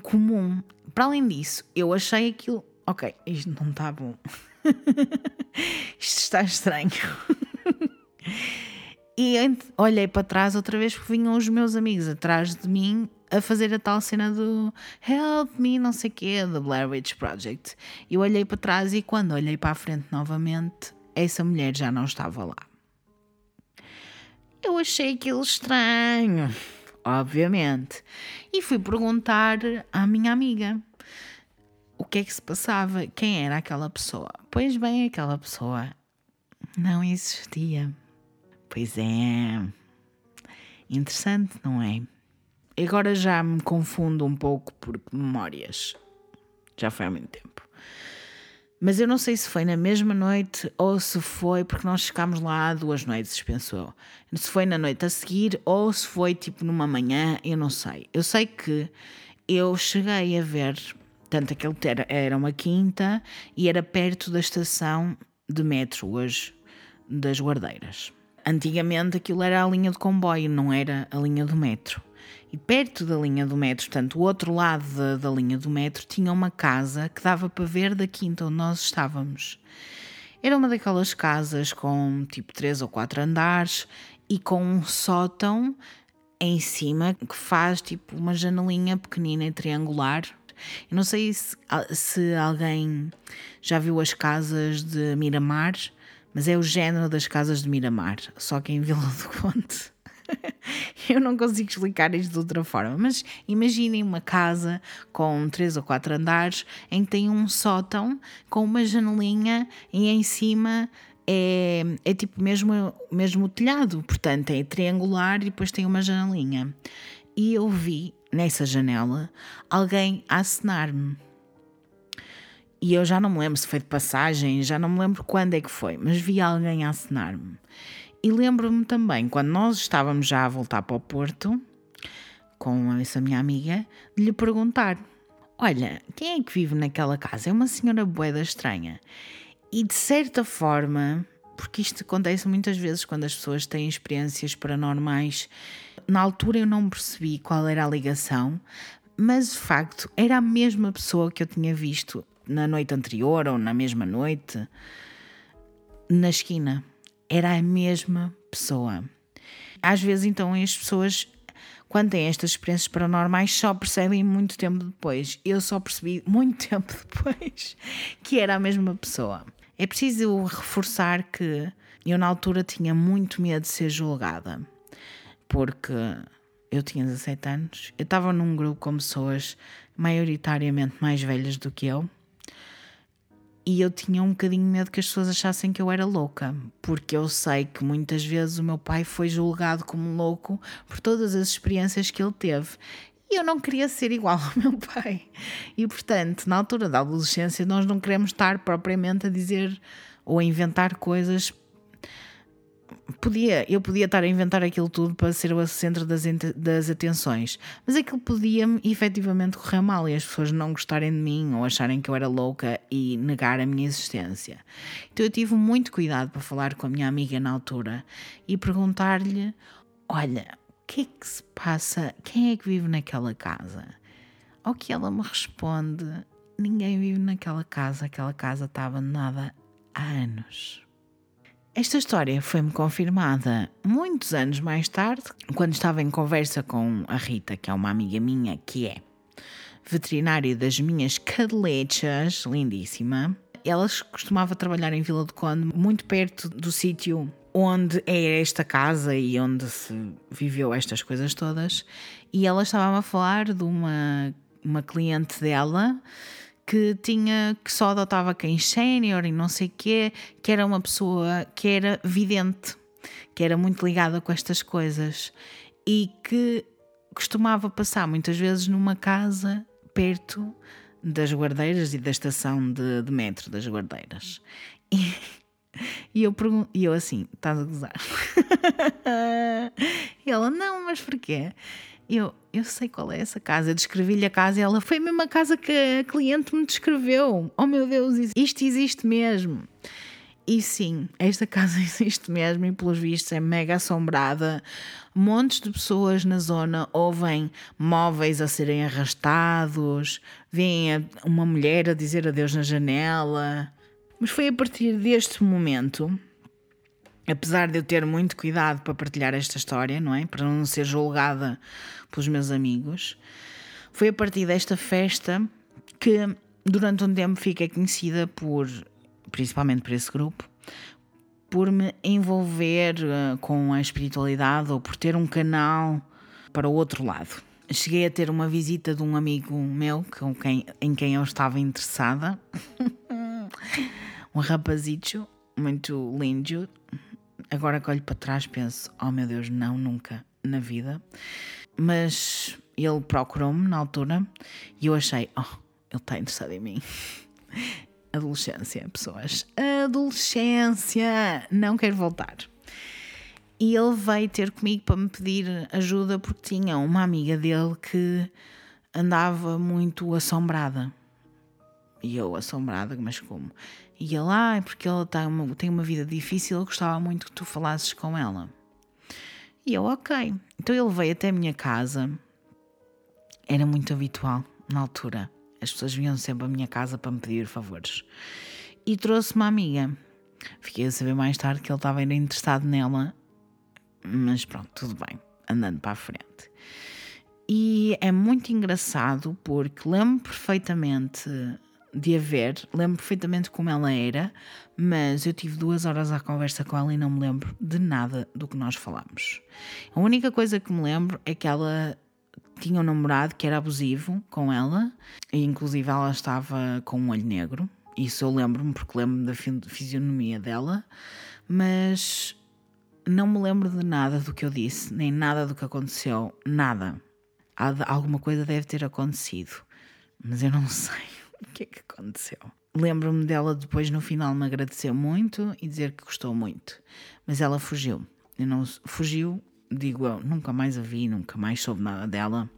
comum. Para além disso, eu achei aquilo. Ok, isto não está bom. [laughs] isto está estranho. [laughs] e olhei para trás outra vez porque vinham os meus amigos atrás de mim a fazer a tal cena do Help Me, não sei o quê, do Blair Witch Project. Eu olhei para trás e quando olhei para a frente novamente, essa mulher já não estava lá. Eu achei aquilo estranho, obviamente, e fui perguntar à minha amiga o que é que se passava, quem era aquela pessoa. Pois bem, aquela pessoa não existia. Pois é. Interessante, não é? Agora já me confundo um pouco por memórias. Já foi há muito tempo. Mas eu não sei se foi na mesma noite ou se foi, porque nós ficámos lá duas noites, penso eu. Se foi na noite a seguir ou se foi tipo numa manhã, eu não sei. Eu sei que eu cheguei a ver, tanto aquele era, era uma quinta e era perto da estação de metro hoje, das Guardeiras. Antigamente aquilo era a linha de comboio, não era a linha do metro. E perto da linha do metro, portanto, o outro lado da, da linha do metro, tinha uma casa que dava para ver da quinta onde nós estávamos. Era uma daquelas casas com tipo três ou quatro andares e com um sótão em cima que faz tipo uma janelinha pequenina e triangular. Eu não sei se, se alguém já viu as casas de Miramar, mas é o género das casas de Miramar, só que em Vila do Conde. [laughs] Eu não consigo explicar isto de outra forma, mas imaginem uma casa com três ou quatro andares em que tem um sótão com uma janelinha e em cima é, é tipo mesmo, mesmo o telhado, portanto é triangular e depois tem uma janelinha. E eu vi nessa janela alguém a acenar-me. E eu já não me lembro se foi de passagem, já não me lembro quando é que foi, mas vi alguém a acenar-me. E lembro-me também, quando nós estávamos já a voltar para o Porto, com essa minha amiga, de lhe perguntar: Olha, quem é que vive naquela casa? É uma senhora boeda estranha. E de certa forma, porque isto acontece muitas vezes quando as pessoas têm experiências paranormais, na altura eu não percebi qual era a ligação, mas de facto era a mesma pessoa que eu tinha visto na noite anterior ou na mesma noite na esquina era a mesma pessoa. Às vezes, então, as pessoas, quando têm estas experiências paranormais, só percebem muito tempo depois. Eu só percebi muito [laughs] tempo depois que era a mesma pessoa. É preciso reforçar que eu, na altura, tinha muito medo de ser julgada, porque eu tinha 17 anos, eu estava num grupo com pessoas maioritariamente mais velhas do que eu e eu tinha um bocadinho medo que as pessoas achassem que eu era louca, porque eu sei que muitas vezes o meu pai foi julgado como louco por todas as experiências que ele teve. E eu não queria ser igual ao [laughs] meu pai. E portanto, na altura da adolescência, nós não queremos estar propriamente a dizer ou a inventar coisas podia, eu podia estar a inventar aquilo tudo para ser o centro das, das atenções, mas aquilo podia-me efetivamente correr mal e as pessoas não gostarem de mim ou acharem que eu era louca e negar a minha existência. Então eu tive muito cuidado para falar com a minha amiga na altura e perguntar-lhe: Olha, o que é que se passa? Quem é que vive naquela casa? Ao que ela me responde: Ninguém vive naquela casa, aquela casa está abandonada há anos. Esta história foi-me confirmada muitos anos mais tarde, quando estava em conversa com a Rita, que é uma amiga minha, que é veterinária das minhas cadelechas, lindíssima. Ela costumava trabalhar em Vila do Conde, muito perto do sítio onde é esta casa e onde se viveu estas coisas todas. E ela estava a falar de uma, uma cliente dela que tinha que só adotava quem sénior e não sei o quê, que era uma pessoa que era vidente, que era muito ligada com estas coisas e que costumava passar muitas vezes numa casa perto das guardeiras e da estação de, de metro das guardeiras. E, e eu pergunto, e eu assim, estás a gozar? [laughs] e ela, não, mas porquê? Eu, eu sei qual é essa casa. Descrevi-lhe a casa e ela foi a mesma casa que a cliente me descreveu. Oh meu Deus, isto existe mesmo. E sim, esta casa [laughs] existe mesmo e pelos vistos é mega assombrada. Montes de pessoas na zona ouvem móveis a serem arrastados, veem uma mulher a dizer adeus na janela. Mas foi a partir deste momento apesar de eu ter muito cuidado para partilhar esta história, não é? Para não ser julgada pelos meus amigos, foi a partir desta festa que durante um tempo fiquei conhecida por, principalmente por esse grupo, por me envolver uh, com a espiritualidade ou por ter um canal para o outro lado. Cheguei a ter uma visita de um amigo meu com quem, em quem eu estava interessada, [laughs] um rapazito muito lindo. Agora que olho para trás penso, oh meu Deus, não, nunca na vida. Mas ele procurou-me na altura e eu achei, oh, ele está interessado em mim. [laughs] Adolescência, pessoas. Adolescência! Não quero voltar. E ele veio ter comigo para me pedir ajuda porque tinha uma amiga dele que andava muito assombrada. E eu assombrada, mas como? Ele, ah, é porque ela tá uma, tem uma vida difícil, eu gostava muito que tu falasses com ela. E eu, ok. Então ele veio até a minha casa. Era muito habitual na altura. As pessoas vinham sempre à minha casa para me pedir favores. E trouxe uma amiga. Fiquei a saber mais tarde que ele estava interessado nela. Mas pronto, tudo bem. Andando para a frente. E é muito engraçado porque lembro perfeitamente de a ver, lembro perfeitamente como ela era, mas eu tive duas horas à conversa com ela e não me lembro de nada do que nós falamos. A única coisa que me lembro é que ela tinha um namorado que era abusivo com ela, e inclusive ela estava com um olho negro. Isso eu lembro-me porque lembro-me da fisionomia dela, mas não me lembro de nada do que eu disse, nem nada do que aconteceu, nada. Alguma coisa deve ter acontecido, mas eu não [laughs] sei o que é que aconteceu. Lembro-me dela depois no final me agradecer muito e dizer que gostou muito, mas ela fugiu. E não fugiu, digo eu, nunca mais a vi, nunca mais soube nada dela.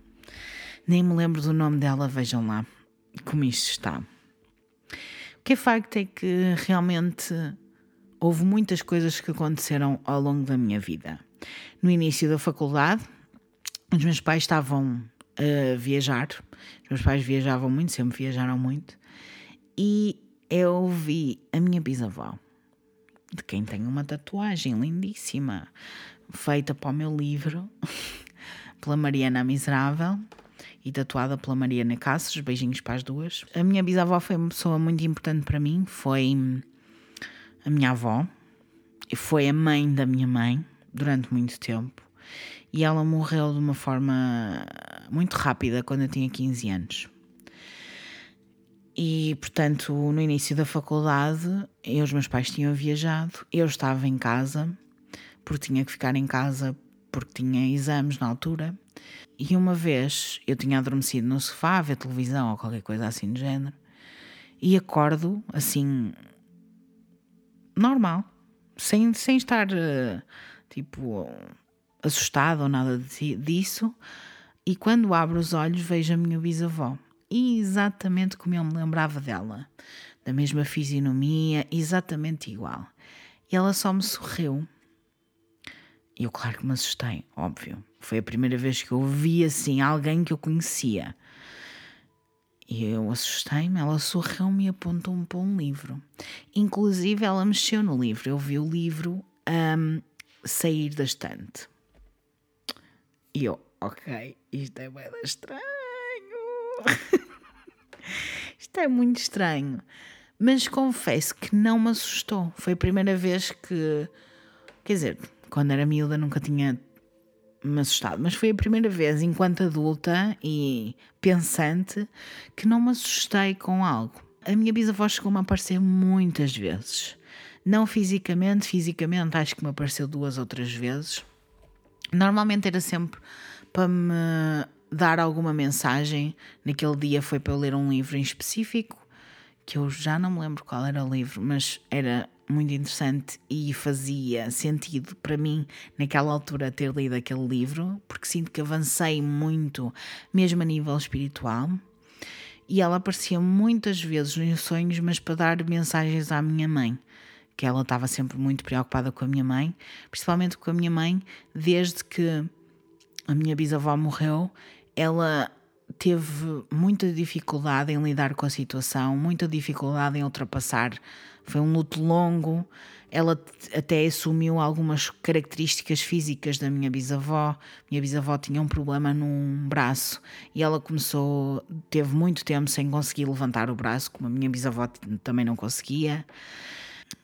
Nem me lembro do nome dela, vejam lá como isto está. O que é facto é que realmente houve muitas coisas que aconteceram ao longo da minha vida. No início da faculdade, os meus pais estavam a viajar. Os meus pais viajavam muito, sempre viajaram muito. E eu vi a minha bisavó, de quem tem uma tatuagem lindíssima, feita para o meu livro, [laughs] pela Mariana Miserável e tatuada pela Mariana Cassos. Beijinhos para as duas. A minha bisavó foi uma pessoa muito importante para mim, foi a minha avó e foi a mãe da minha mãe durante muito tempo. E ela morreu de uma forma muito rápida quando eu tinha 15 anos. E, portanto, no início da faculdade, eu e os meus pais tinham viajado, eu estava em casa, porque tinha que ficar em casa porque tinha exames na altura. E uma vez eu tinha adormecido no sofá a ver televisão ou qualquer coisa assim do género, e acordo assim, normal, sem, sem estar tipo assustada ou nada disso e quando abro os olhos vejo a minha bisavó. Exatamente como eu me lembrava dela. Da mesma fisionomia, exatamente igual. E ela só me sorriu. Eu, claro que me assustei, óbvio. Foi a primeira vez que eu vi assim alguém que eu conhecia. E eu assustei-me, ela sorriu-me e apontou-me para um livro. Inclusive, ela mexeu no livro. Eu vi o livro um, sair da estante. E eu, ok, isto é bem estranho. [laughs] isto é muito estranho. Mas confesso que não me assustou. Foi a primeira vez que. Quer dizer, quando era miúda nunca tinha me assustado, mas foi a primeira vez, enquanto adulta e pensante, que não me assustei com algo. A minha bisavó chegou-me a aparecer muitas vezes. Não fisicamente, fisicamente acho que me apareceu duas ou três vezes. Normalmente era sempre para me dar alguma mensagem. Naquele dia foi para eu ler um livro em específico, que eu já não me lembro qual era o livro, mas era muito interessante e fazia sentido para mim, naquela altura, ter lido aquele livro, porque sinto que avancei muito, mesmo a nível espiritual. E ela aparecia muitas vezes nos sonhos, mas para dar mensagens à minha mãe que ela estava sempre muito preocupada com a minha mãe, principalmente com a minha mãe, desde que a minha bisavó morreu, ela teve muita dificuldade em lidar com a situação, muita dificuldade em ultrapassar. Foi um luto longo. Ela até assumiu algumas características físicas da minha bisavó. Minha bisavó tinha um problema num braço e ela começou, teve muito tempo sem conseguir levantar o braço, como a minha bisavó também não conseguia.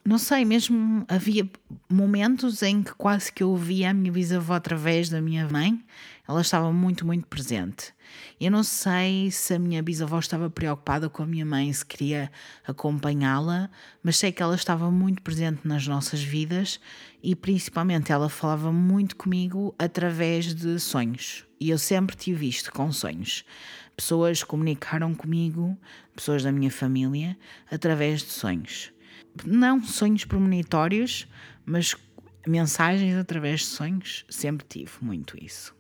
Não sei, mesmo havia momentos em que quase que eu via a minha bisavó através da minha mãe, ela estava muito, muito presente. Eu não sei se a minha bisavó estava preocupada com a minha mãe, se queria acompanhá-la, mas sei que ela estava muito presente nas nossas vidas e principalmente ela falava muito comigo através de sonhos. E eu sempre tive isto com sonhos. Pessoas comunicaram comigo, pessoas da minha família, através de sonhos. Não sonhos premonitórios, mas mensagens através de sonhos, sempre tive muito isso.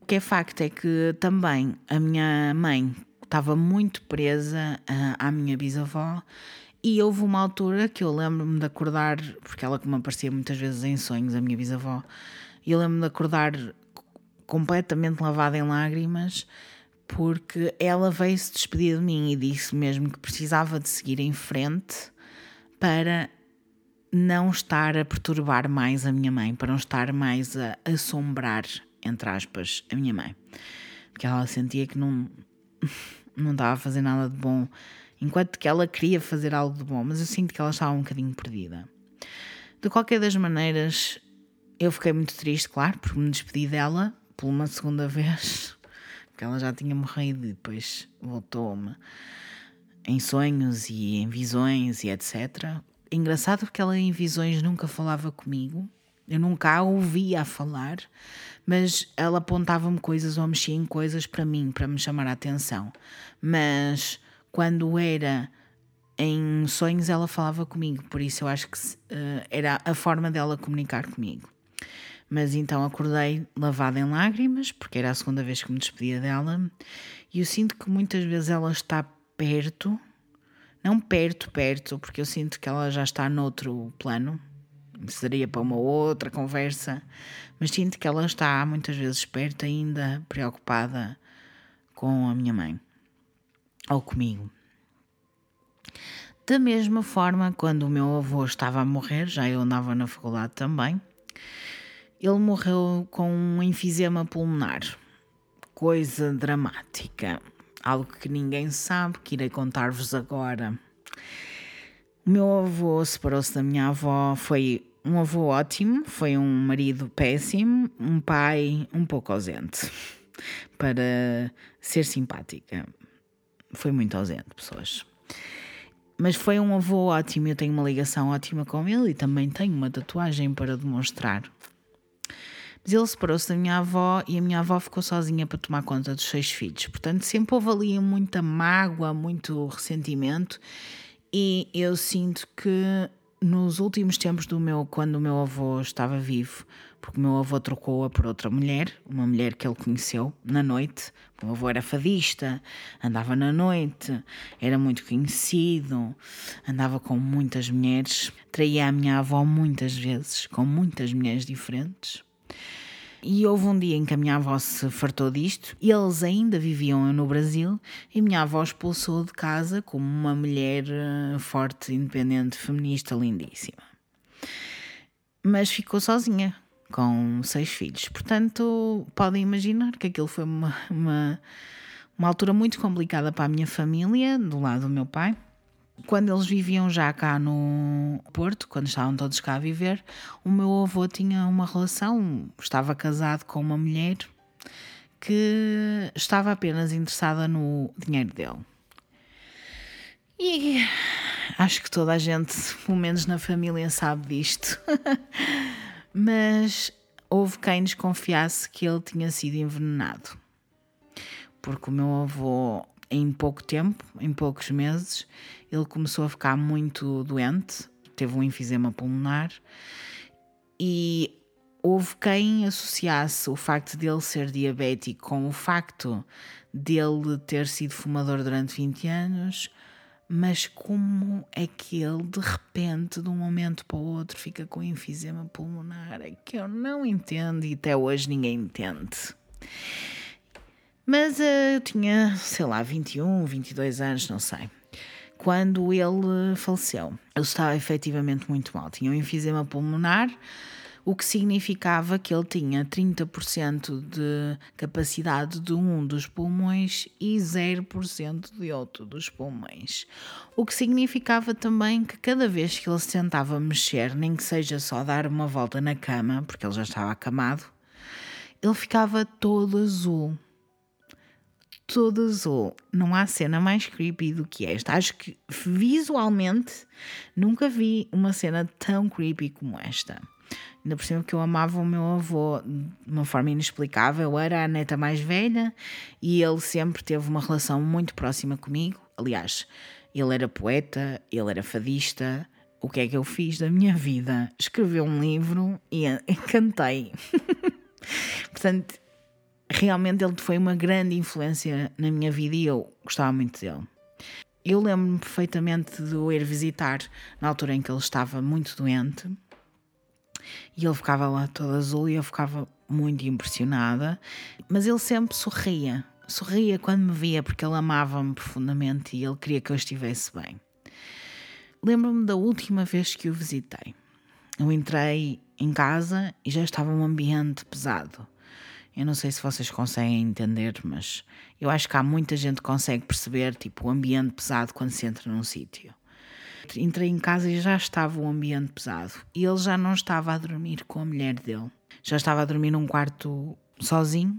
O que é facto é que também a minha mãe estava muito presa à minha bisavó e houve uma altura que eu lembro-me de acordar, porque ela que me aparecia muitas vezes em sonhos, a minha bisavó, e eu lembro-me de acordar completamente lavada em lágrimas, porque ela veio se despedir de mim e disse mesmo que precisava de seguir em frente para não estar a perturbar mais a minha mãe, para não estar mais a assombrar, entre aspas, a minha mãe. Porque ela sentia que não, [laughs] não estava a fazer nada de bom, enquanto que ela queria fazer algo de bom, mas eu sinto que ela estava um bocadinho perdida. De qualquer das maneiras, eu fiquei muito triste, claro, porque me despedi dela por uma segunda [laughs] vez, porque ela já tinha morrido e depois voltou-me em sonhos e em visões e etc. Engraçado porque ela em visões nunca falava comigo, eu nunca a ouvia a falar, mas ela apontava-me coisas ou mexia em coisas para mim, para me chamar a atenção. Mas quando era em sonhos, ela falava comigo, por isso eu acho que uh, era a forma dela comunicar comigo. Mas então acordei lavada em lágrimas, porque era a segunda vez que me despedia dela, e eu sinto que muitas vezes ela está perto, não perto, perto, porque eu sinto que ela já está noutro plano, seria para uma outra conversa, mas sinto que ela está muitas vezes perto, ainda preocupada com a minha mãe ou comigo. Da mesma forma, quando o meu avô estava a morrer, já eu andava na faculdade também, ele morreu com um enfisema pulmonar. Coisa dramática. Algo que ninguém sabe, que irei contar-vos agora. O meu avô separou-se da minha avó, foi um avô ótimo, foi um marido péssimo, um pai um pouco ausente. Para ser simpática. Foi muito ausente, pessoas. Mas foi um avô ótimo, eu tenho uma ligação ótima com ele e também tenho uma tatuagem para demonstrar. Mas ele separou-se da minha avó e a minha avó ficou sozinha para tomar conta dos seis filhos. Portanto, sempre houve ali muita mágoa, muito ressentimento. E eu sinto que nos últimos tempos do meu, quando o meu avô estava vivo, porque o meu avô trocou-a por outra mulher, uma mulher que ele conheceu na noite. O meu avô era fadista, andava na noite, era muito conhecido, andava com muitas mulheres, traía a minha avó muitas vezes, com muitas mulheres diferentes. E houve um dia em que a minha avó se fartou disto, eles ainda viviam no Brasil, e minha avó expulsou de casa como uma mulher eh, forte, independente, feminista, lindíssima. Mas ficou sozinha, com seis filhos. Portanto, podem imaginar que aquilo foi uma, uma, uma altura muito complicada para a minha família, do lado do meu pai quando eles viviam já cá no Porto, quando estavam todos cá a viver, o meu avô tinha uma relação, estava casado com uma mulher que estava apenas interessada no dinheiro dele. E acho que toda a gente, pelo menos na família, sabe disto. [laughs] Mas houve quem desconfiasse que ele tinha sido envenenado. Porque o meu avô em pouco tempo, em poucos meses, ele começou a ficar muito doente, teve um enfisema pulmonar e houve quem associasse o facto dele ser diabético com o facto dele ter sido fumador durante 20 anos, mas como é que ele de repente, de um momento para o outro, fica com enfisema pulmonar? É que eu não entendo e até hoje ninguém entende. Mas uh, eu tinha, sei lá, 21, 22 anos, não sei. Quando ele faleceu, ele estava efetivamente muito mal. Tinha um enfisema pulmonar, o que significava que ele tinha 30% de capacidade de um dos pulmões e 0% de outro dos pulmões. O que significava também que cada vez que ele se tentava mexer, nem que seja só dar uma volta na cama, porque ele já estava acamado, ele ficava todo azul. Todo azul. Não há cena mais creepy do que esta. Acho que visualmente nunca vi uma cena tão creepy como esta. Ainda por cima que eu amava o meu avô de uma forma inexplicável. Era a neta mais velha e ele sempre teve uma relação muito próxima comigo. Aliás, ele era poeta, ele era fadista. O que é que eu fiz da minha vida? Escrevi um livro e, e [laughs] cantei. [laughs] Portanto, realmente ele foi uma grande influência na minha vida e eu gostava muito dele. Eu lembro-me perfeitamente de o ir visitar na altura em que ele estava muito doente e ele ficava lá todo azul e eu ficava muito impressionada, mas ele sempre sorria, sorria quando me via porque ele amava-me profundamente e ele queria que eu estivesse bem. Lembro-me da última vez que o visitei. Eu entrei em casa e já estava um ambiente pesado. Eu não sei se vocês conseguem entender, mas eu acho que há muita gente que consegue perceber tipo, o ambiente pesado quando se entra num sítio. Entrei em casa e já estava o ambiente pesado. E ele já não estava a dormir com a mulher dele. Já estava a dormir num quarto sozinho,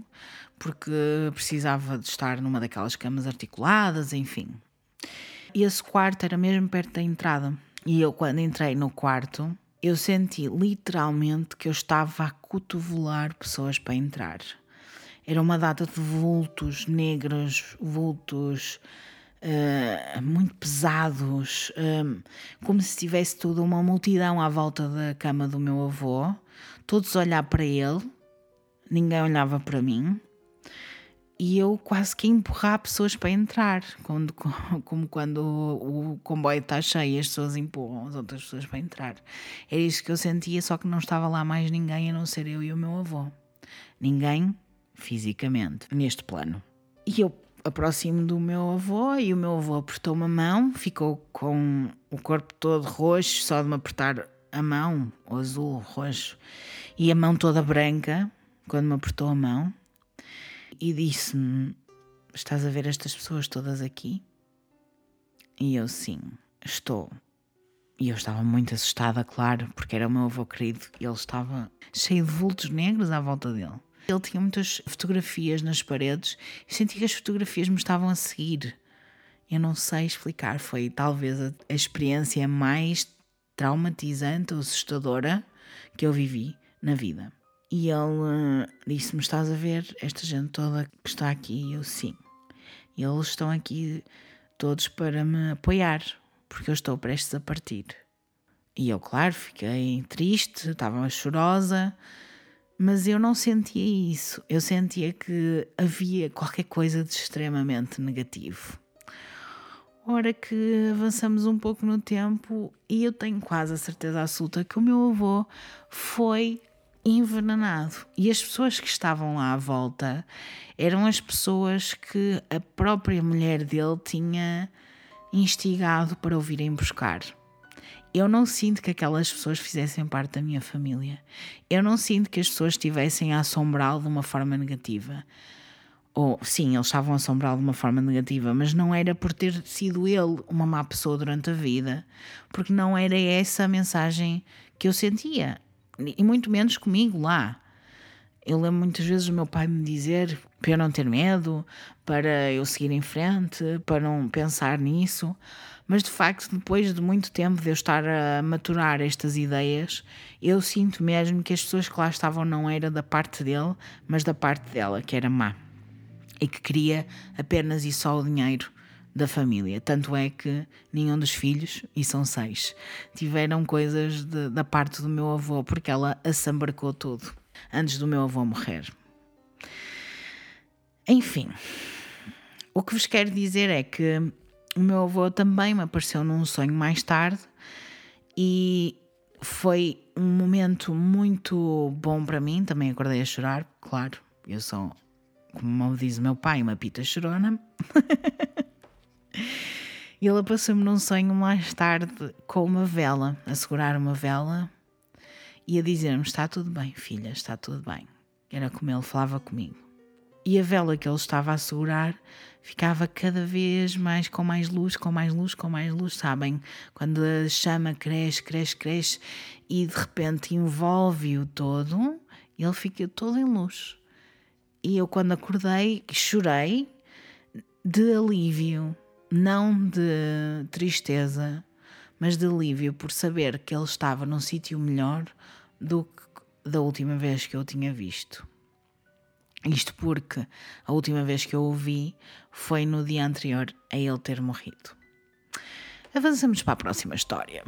porque precisava de estar numa daquelas camas articuladas, enfim. E esse quarto era mesmo perto da entrada. E eu, quando entrei no quarto, eu senti literalmente que eu estava a cotovelar pessoas para entrar. Era uma data de vultos negros, vultos uh, muito pesados, um, eh, como se tivesse toda uma multidão à volta da cama do meu avô, todos a olhar para ele, ninguém olhava para mim e eu quase que empurrar pessoas para entrar, quando, [laughs] como quando o, o comboio está cheio e as pessoas empurram as outras pessoas para entrar. Era isso que eu sentia, só que não estava lá mais ninguém a não ser eu e o meu avô. Ninguém fisicamente, neste plano. E eu aproximo do meu avô e o meu avô apertou uma mão, ficou com o corpo todo roxo, só de me apertar a mão, azul, roxo, e a mão toda branca, quando me apertou a mão e disse-me: Estás a ver estas pessoas todas aqui? E eu, sim, estou. E eu estava muito assustada, claro, porque era o meu avô querido e ele estava cheio de vultos negros à volta dele. Ele tinha muitas fotografias nas paredes e senti que as fotografias me estavam a seguir. Eu não sei explicar, foi talvez a, a experiência mais traumatizante ou assustadora que eu vivi na vida. E ele uh, disse-me: Estás a ver esta gente toda que está aqui? E eu, sim. E eles estão aqui todos para me apoiar, porque eu estou prestes a partir. E eu, claro, fiquei triste, estava chorosa, mas eu não sentia isso. Eu sentia que havia qualquer coisa de extremamente negativo. Ora que avançamos um pouco no tempo e eu tenho quase a certeza absoluta que o meu avô foi envenenado. E as pessoas que estavam lá à volta eram as pessoas que a própria mulher dele tinha instigado para o virem buscar. Eu não sinto que aquelas pessoas fizessem parte da minha família. Eu não sinto que as pessoas estivessem a assombrá-lo de uma forma negativa. Ou, sim, eles estavam a assombrá-lo de uma forma negativa, mas não era por ter sido ele uma má pessoa durante a vida, porque não era essa a mensagem que eu sentia e muito menos comigo lá. Eu lembro muitas vezes o meu pai me dizer para eu não ter medo, para eu seguir em frente, para não pensar nisso. Mas de facto, depois de muito tempo de eu estar a maturar estas ideias, eu sinto mesmo que as pessoas que lá estavam não era da parte dele, mas da parte dela, que era má. E que queria apenas e só o dinheiro da família. Tanto é que nenhum dos filhos, e são seis, tiveram coisas de, da parte do meu avô, porque ela assambarcou tudo antes do meu avô morrer. Enfim, o que vos quero dizer é que o meu avô também me apareceu num sonho mais tarde e foi um momento muito bom para mim. Também acordei a chorar, claro, eu sou, como diz o meu pai, uma pita chorona. [laughs] E ela passou-me num sonho mais tarde com uma vela, a segurar uma vela, e a dizer-me: Está tudo bem, filha, está tudo bem. Era como ele falava comigo. E a vela que ele estava a segurar ficava cada vez mais com mais luz, com mais luz, com mais luz, sabem? Quando a chama cresce, cresce, cresce e de repente envolve-o todo, ele fica todo em luz. E eu, quando acordei, chorei de alívio, não de tristeza, mas de alívio por saber que ele estava num sítio melhor do que da última vez que eu tinha visto. Isto porque a última vez que eu o vi foi no dia anterior a ele ter morrido. Avançamos para a próxima história.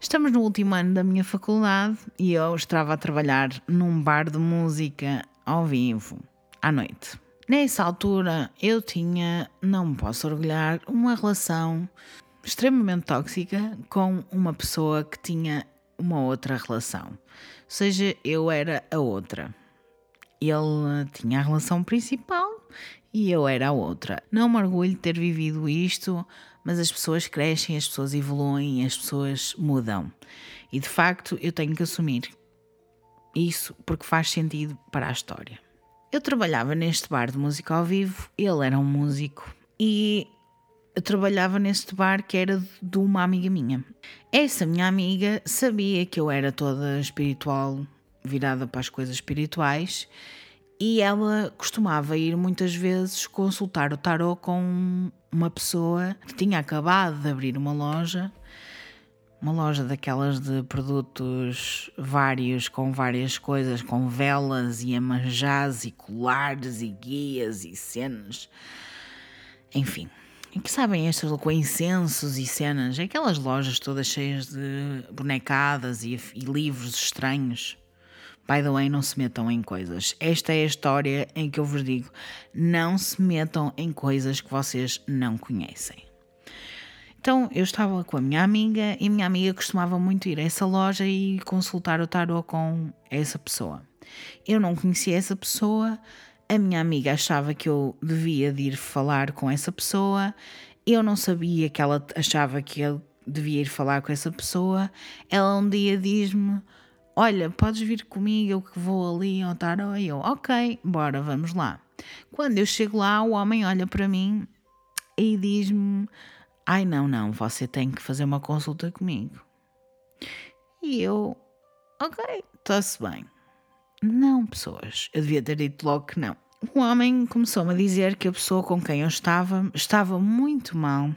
Estamos no último ano da minha faculdade e eu estava a trabalhar num bar de música ao vivo, à noite. Nessa altura eu tinha, não me posso orgulhar, uma relação extremamente tóxica com uma pessoa que tinha uma outra relação. Ou seja, eu era a outra. Ele tinha a relação principal e eu era a outra. Não me orgulho de ter vivido isto, mas as pessoas crescem, as pessoas evoluem, as pessoas mudam. E de facto eu tenho que assumir isso porque faz sentido para a história. Eu trabalhava neste bar de música ao vivo, ele era um músico e eu trabalhava neste bar que era de uma amiga minha. Essa minha amiga sabia que eu era toda espiritual, virada para as coisas espirituais, e ela costumava ir muitas vezes consultar o tarot com uma pessoa que tinha acabado de abrir uma loja, uma loja daquelas de produtos vários, com várias coisas, com velas e amanjás e colares e guias e cenas. Enfim, e que sabem estas com incensos e cenas, aquelas lojas todas cheias de bonecadas e, e livros estranhos. By the way, não se metam em coisas. Esta é a história em que eu vos digo: não se metam em coisas que vocês não conhecem. Então eu estava com a minha amiga e minha amiga costumava muito ir a essa loja e consultar o tarot com essa pessoa. Eu não conhecia essa pessoa, a minha amiga achava que eu devia de ir falar com essa pessoa, eu não sabia que ela achava que eu devia ir falar com essa pessoa. Ela um dia diz-me: Olha, podes vir comigo, eu que vou ali ao tarot. E eu, ok, bora, vamos lá. Quando eu chego lá, o homem olha para mim e diz-me: Ai, não, não, você tem que fazer uma consulta comigo. E eu, ok, está-se bem. Não, pessoas, eu devia ter dito logo que não. O homem começou-me a dizer que a pessoa com quem eu estava estava muito mal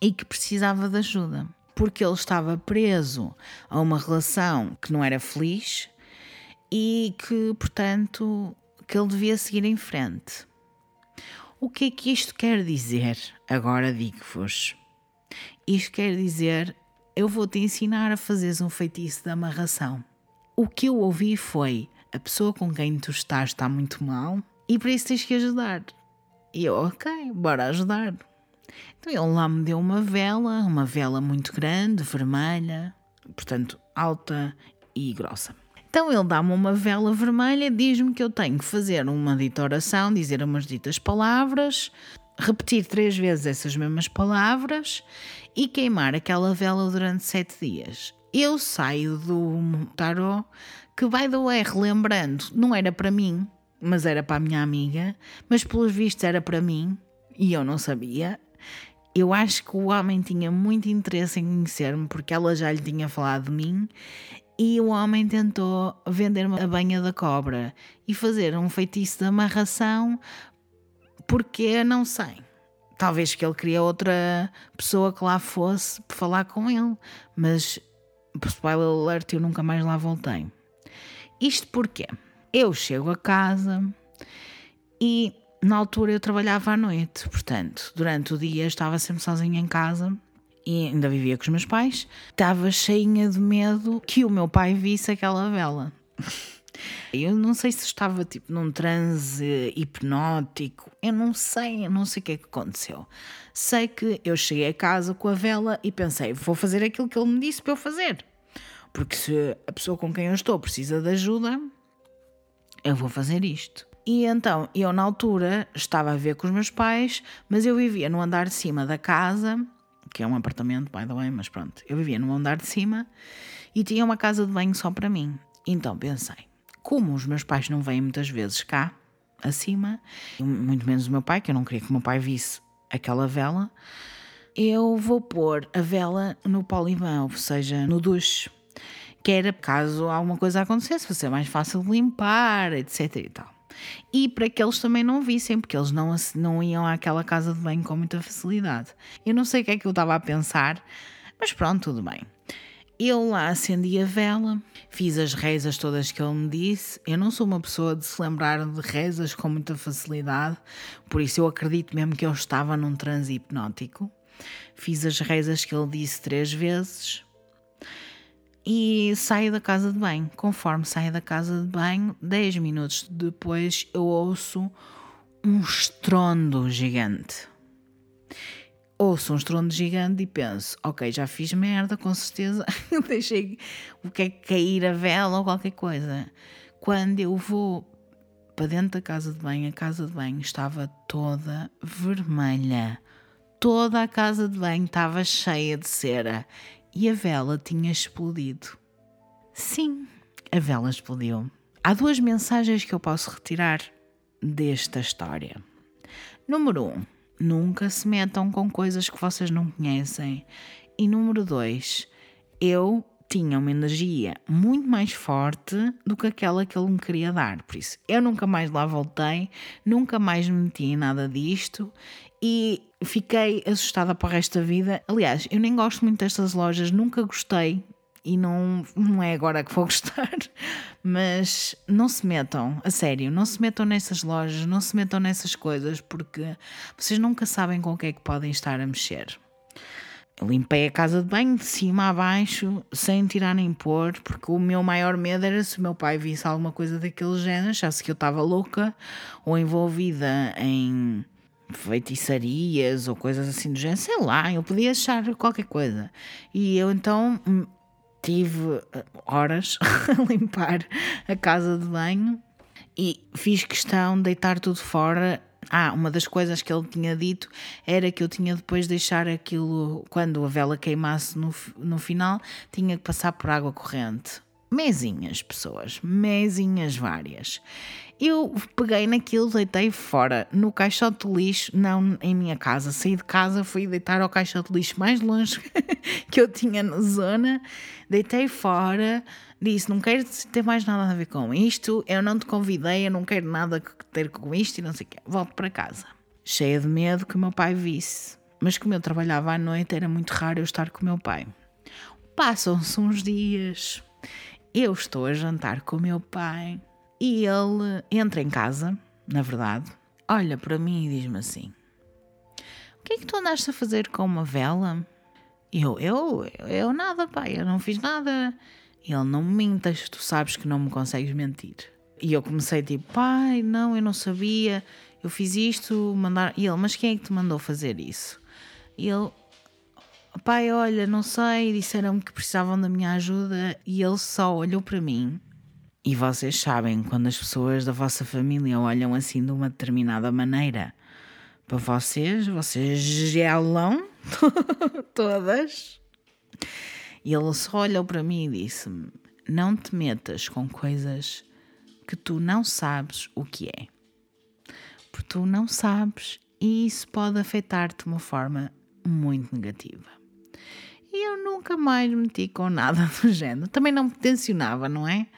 e que precisava de ajuda porque ele estava preso a uma relação que não era feliz e que, portanto, que ele devia seguir em frente. O que é que isto quer dizer? Agora digo-vos. Isto quer dizer, eu vou-te ensinar a fazeres um feitiço de amarração. O que eu ouvi foi, a pessoa com quem tu estás está muito mal e por isso tens que ajudar. E eu, ok, bora ajudar. Então ele lá me deu uma vela, uma vela muito grande, vermelha, portanto alta e grossa. Então ele dá-me uma vela vermelha, diz-me que eu tenho que fazer uma dita oração, dizer umas ditas palavras, repetir três vezes essas mesmas palavras e queimar aquela vela durante sete dias. Eu saio do tarot que, by the way, relembrando, não era para mim, mas era para a minha amiga, mas pelos vistos era para mim e eu não sabia. Eu acho que o homem tinha muito interesse em conhecer-me porque ela já lhe tinha falado de mim e o homem tentou vender-me a banha da cobra e fazer um feitiço de amarração porque não sei. Talvez que ele queria outra pessoa que lá fosse falar com ele, mas spoiler alert, eu nunca mais lá voltei. Isto porque eu chego a casa e na altura eu trabalhava à noite, portanto, durante o dia estava sempre sozinha em casa e ainda vivia com os meus pais. Estava cheinha de medo que o meu pai visse aquela vela. [laughs] Eu não sei se estava tipo num transe hipnótico, eu não sei, eu não sei o que é que aconteceu. Sei que eu cheguei a casa com a vela e pensei, vou fazer aquilo que ele me disse para eu fazer. Porque se a pessoa com quem eu estou precisa de ajuda, eu vou fazer isto. E então, eu na altura estava a ver com os meus pais, mas eu vivia no andar de cima da casa, que é um apartamento, by the way, mas pronto, eu vivia no andar de cima e tinha uma casa de banho só para mim. Então pensei, como os meus pais não vêm muitas vezes cá, acima, muito menos o meu pai, que eu não queria que o meu pai visse aquela vela, eu vou pôr a vela no polivan, ou seja, no duche, que era caso alguma coisa acontecesse, ser mais fácil de limpar, etc e tal. E para que eles também não vissem, porque eles não, não iam àquela casa de banho com muita facilidade. Eu não sei o que é que eu estava a pensar, mas pronto, tudo bem. Eu lá acendi a vela, fiz as rezas todas que ele me disse. Eu não sou uma pessoa de se lembrar de rezas com muita facilidade, por isso eu acredito mesmo que eu estava num transe hipnótico. Fiz as rezas que ele disse três vezes e saio da casa de banho. Conforme saio da casa de banho, 10 minutos depois eu ouço um estrondo gigante. Ouço um estrondo gigante e penso: ok, já fiz merda, com certeza. [laughs] Deixei o que é cair a vela ou qualquer coisa. Quando eu vou para dentro da casa de banho, a casa de banho estava toda vermelha. Toda a casa de banho estava cheia de cera e a vela tinha explodido. Sim, a vela explodiu. Há duas mensagens que eu posso retirar desta história. Número um, nunca se metam com coisas que vocês não conhecem. E número dois, eu tinha uma energia muito mais forte do que aquela que ele me queria dar. Por isso, eu nunca mais lá voltei, nunca mais me meti em nada disto e fiquei assustada para o resto da vida. Aliás, eu nem gosto muito destas lojas, nunca gostei e não, não é agora que vou [laughs] gostar, mas não se metam, a sério, não se metam nessas lojas, não se metam nessas coisas, porque vocês nunca sabem com o que é que podem estar a mexer. Eu limpei a casa de banho de cima a baixo, sem tirar nem pôr, porque o meu maior medo era se o meu pai visse alguma coisa daquele género, achasse que eu estava louca ou envolvida em feitiçarias ou coisas assim do género, sei lá, eu podia achar qualquer coisa. E eu então hum, tive eh, horas [laughs] a limpar a casa de banho e fiz questão de deitar tudo fora. Ah, uma das coisas que ele tinha dito era que eu tinha depois de deixar aquilo, quando a vela queimasse no, no final, tinha que passar por água corrente. Mesinhas, pessoas, mesinhas várias. Eu peguei naquilo, deitei fora, no caixote de lixo, não em minha casa. Saí de casa, fui deitar ao caixote de lixo mais longe [laughs] que eu tinha na zona. Deitei fora, disse: Não quero ter mais nada a ver com isto. Eu não te convidei, eu não quero nada a ter com isto e não sei o quê. Volto para casa. Cheia de medo que o meu pai visse. Mas como eu trabalhava à noite, era muito raro eu estar com o meu pai. Passam-se uns dias. Eu estou a jantar com o meu pai e ele entra em casa, na verdade, olha para mim e diz-me assim: O que é que tu andaste a fazer com uma vela? Eu, eu, eu nada, pai, eu não fiz nada. Ele, não mintas, tu sabes que não me consegues mentir. E eu comecei tipo, pai, não, eu não sabia, eu fiz isto, mandar. E ele, mas quem é que te mandou fazer isso? E ele, pai, olha, não sei, disseram-me que precisavam da minha ajuda. E ele só olhou para mim e vocês sabem, quando as pessoas da vossa família olham assim de uma determinada maneira para vocês, vocês gelam [laughs] todas. E ele só olhou para mim e disse-me: Não te metas com coisas que tu não sabes o que é. Porque tu não sabes e isso pode afetar-te de uma forma muito negativa. E eu nunca mais me meti com nada [laughs] do género. Também não me tensionava, não é?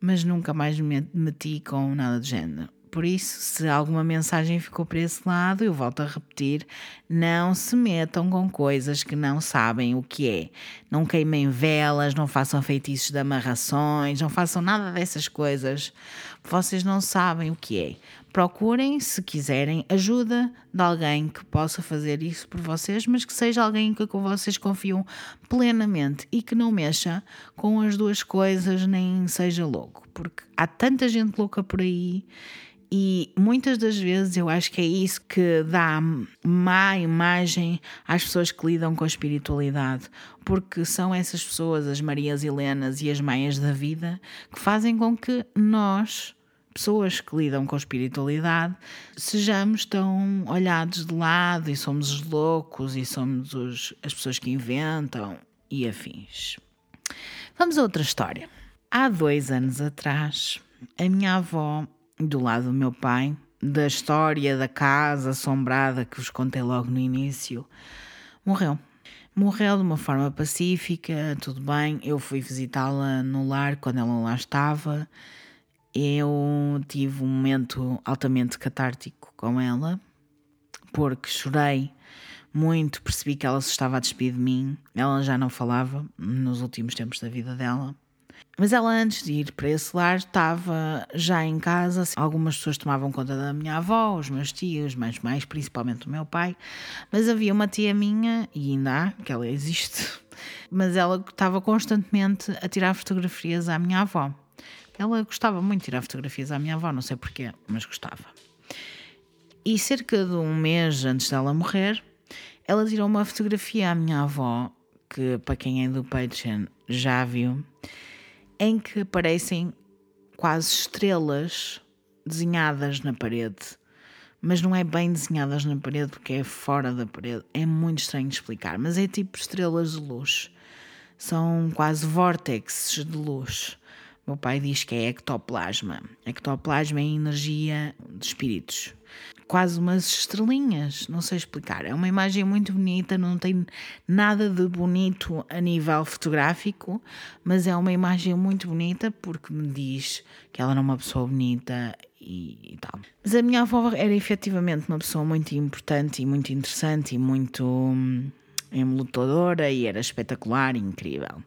Mas nunca mais me meti com nada do género. Por isso, se alguma mensagem ficou para esse lado, eu volto a repetir: não se metam com coisas que não sabem o que é. Não queimem velas, não façam feitiços de amarrações, não façam nada dessas coisas. Vocês não sabem o que é. Procurem, se quiserem, ajuda de alguém que possa fazer isso por vocês, mas que seja alguém que vocês confiam plenamente e que não mexa com as duas coisas, nem seja louco. Porque há tanta gente louca por aí e muitas das vezes eu acho que é isso que dá má imagem às pessoas que lidam com a espiritualidade, porque são essas pessoas, as Marias Helenas e as Maias da vida, que fazem com que nós, pessoas que lidam com espiritualidade sejamos tão olhados de lado e somos os loucos e somos os, as pessoas que inventam e afins. Vamos a outra história. Há dois anos atrás, a minha avó, do lado do meu pai, da história da casa assombrada que vos contei logo no início, morreu. Morreu de uma forma pacífica, tudo bem. Eu fui visitá-la no lar quando ela lá estava. Eu tive um momento altamente catártico com ela, porque chorei muito, percebi que ela se estava a despedir de mim. Ela já não falava nos últimos tempos da vida dela. Mas ela, antes de ir para esse lar, estava já em casa. Algumas pessoas tomavam conta da minha avó, os meus tios, mas mais principalmente o meu pai. Mas havia uma tia minha, e ainda há, que ela existe, mas ela estava constantemente a tirar fotografias à minha avó. Ela gostava muito de tirar fotografias à minha avó, não sei porquê, mas gostava. E cerca de um mês antes dela morrer, ela tirou uma fotografia à minha avó, que para quem é do Patreon já viu, em que aparecem quase estrelas desenhadas na parede. Mas não é bem desenhadas na parede porque é fora da parede. É muito estranho de explicar, mas é tipo estrelas de luz. São quase vórtices de luz. Meu pai diz que é ectoplasma. Ectoplasma é energia de espíritos quase umas estrelinhas, não sei explicar. É uma imagem muito bonita, não tem nada de bonito a nível fotográfico, mas é uma imagem muito bonita porque me diz que ela era uma pessoa bonita e, e tal. Mas a minha avó era efetivamente uma pessoa muito importante e muito interessante e muito hum, e era espetacular e incrível.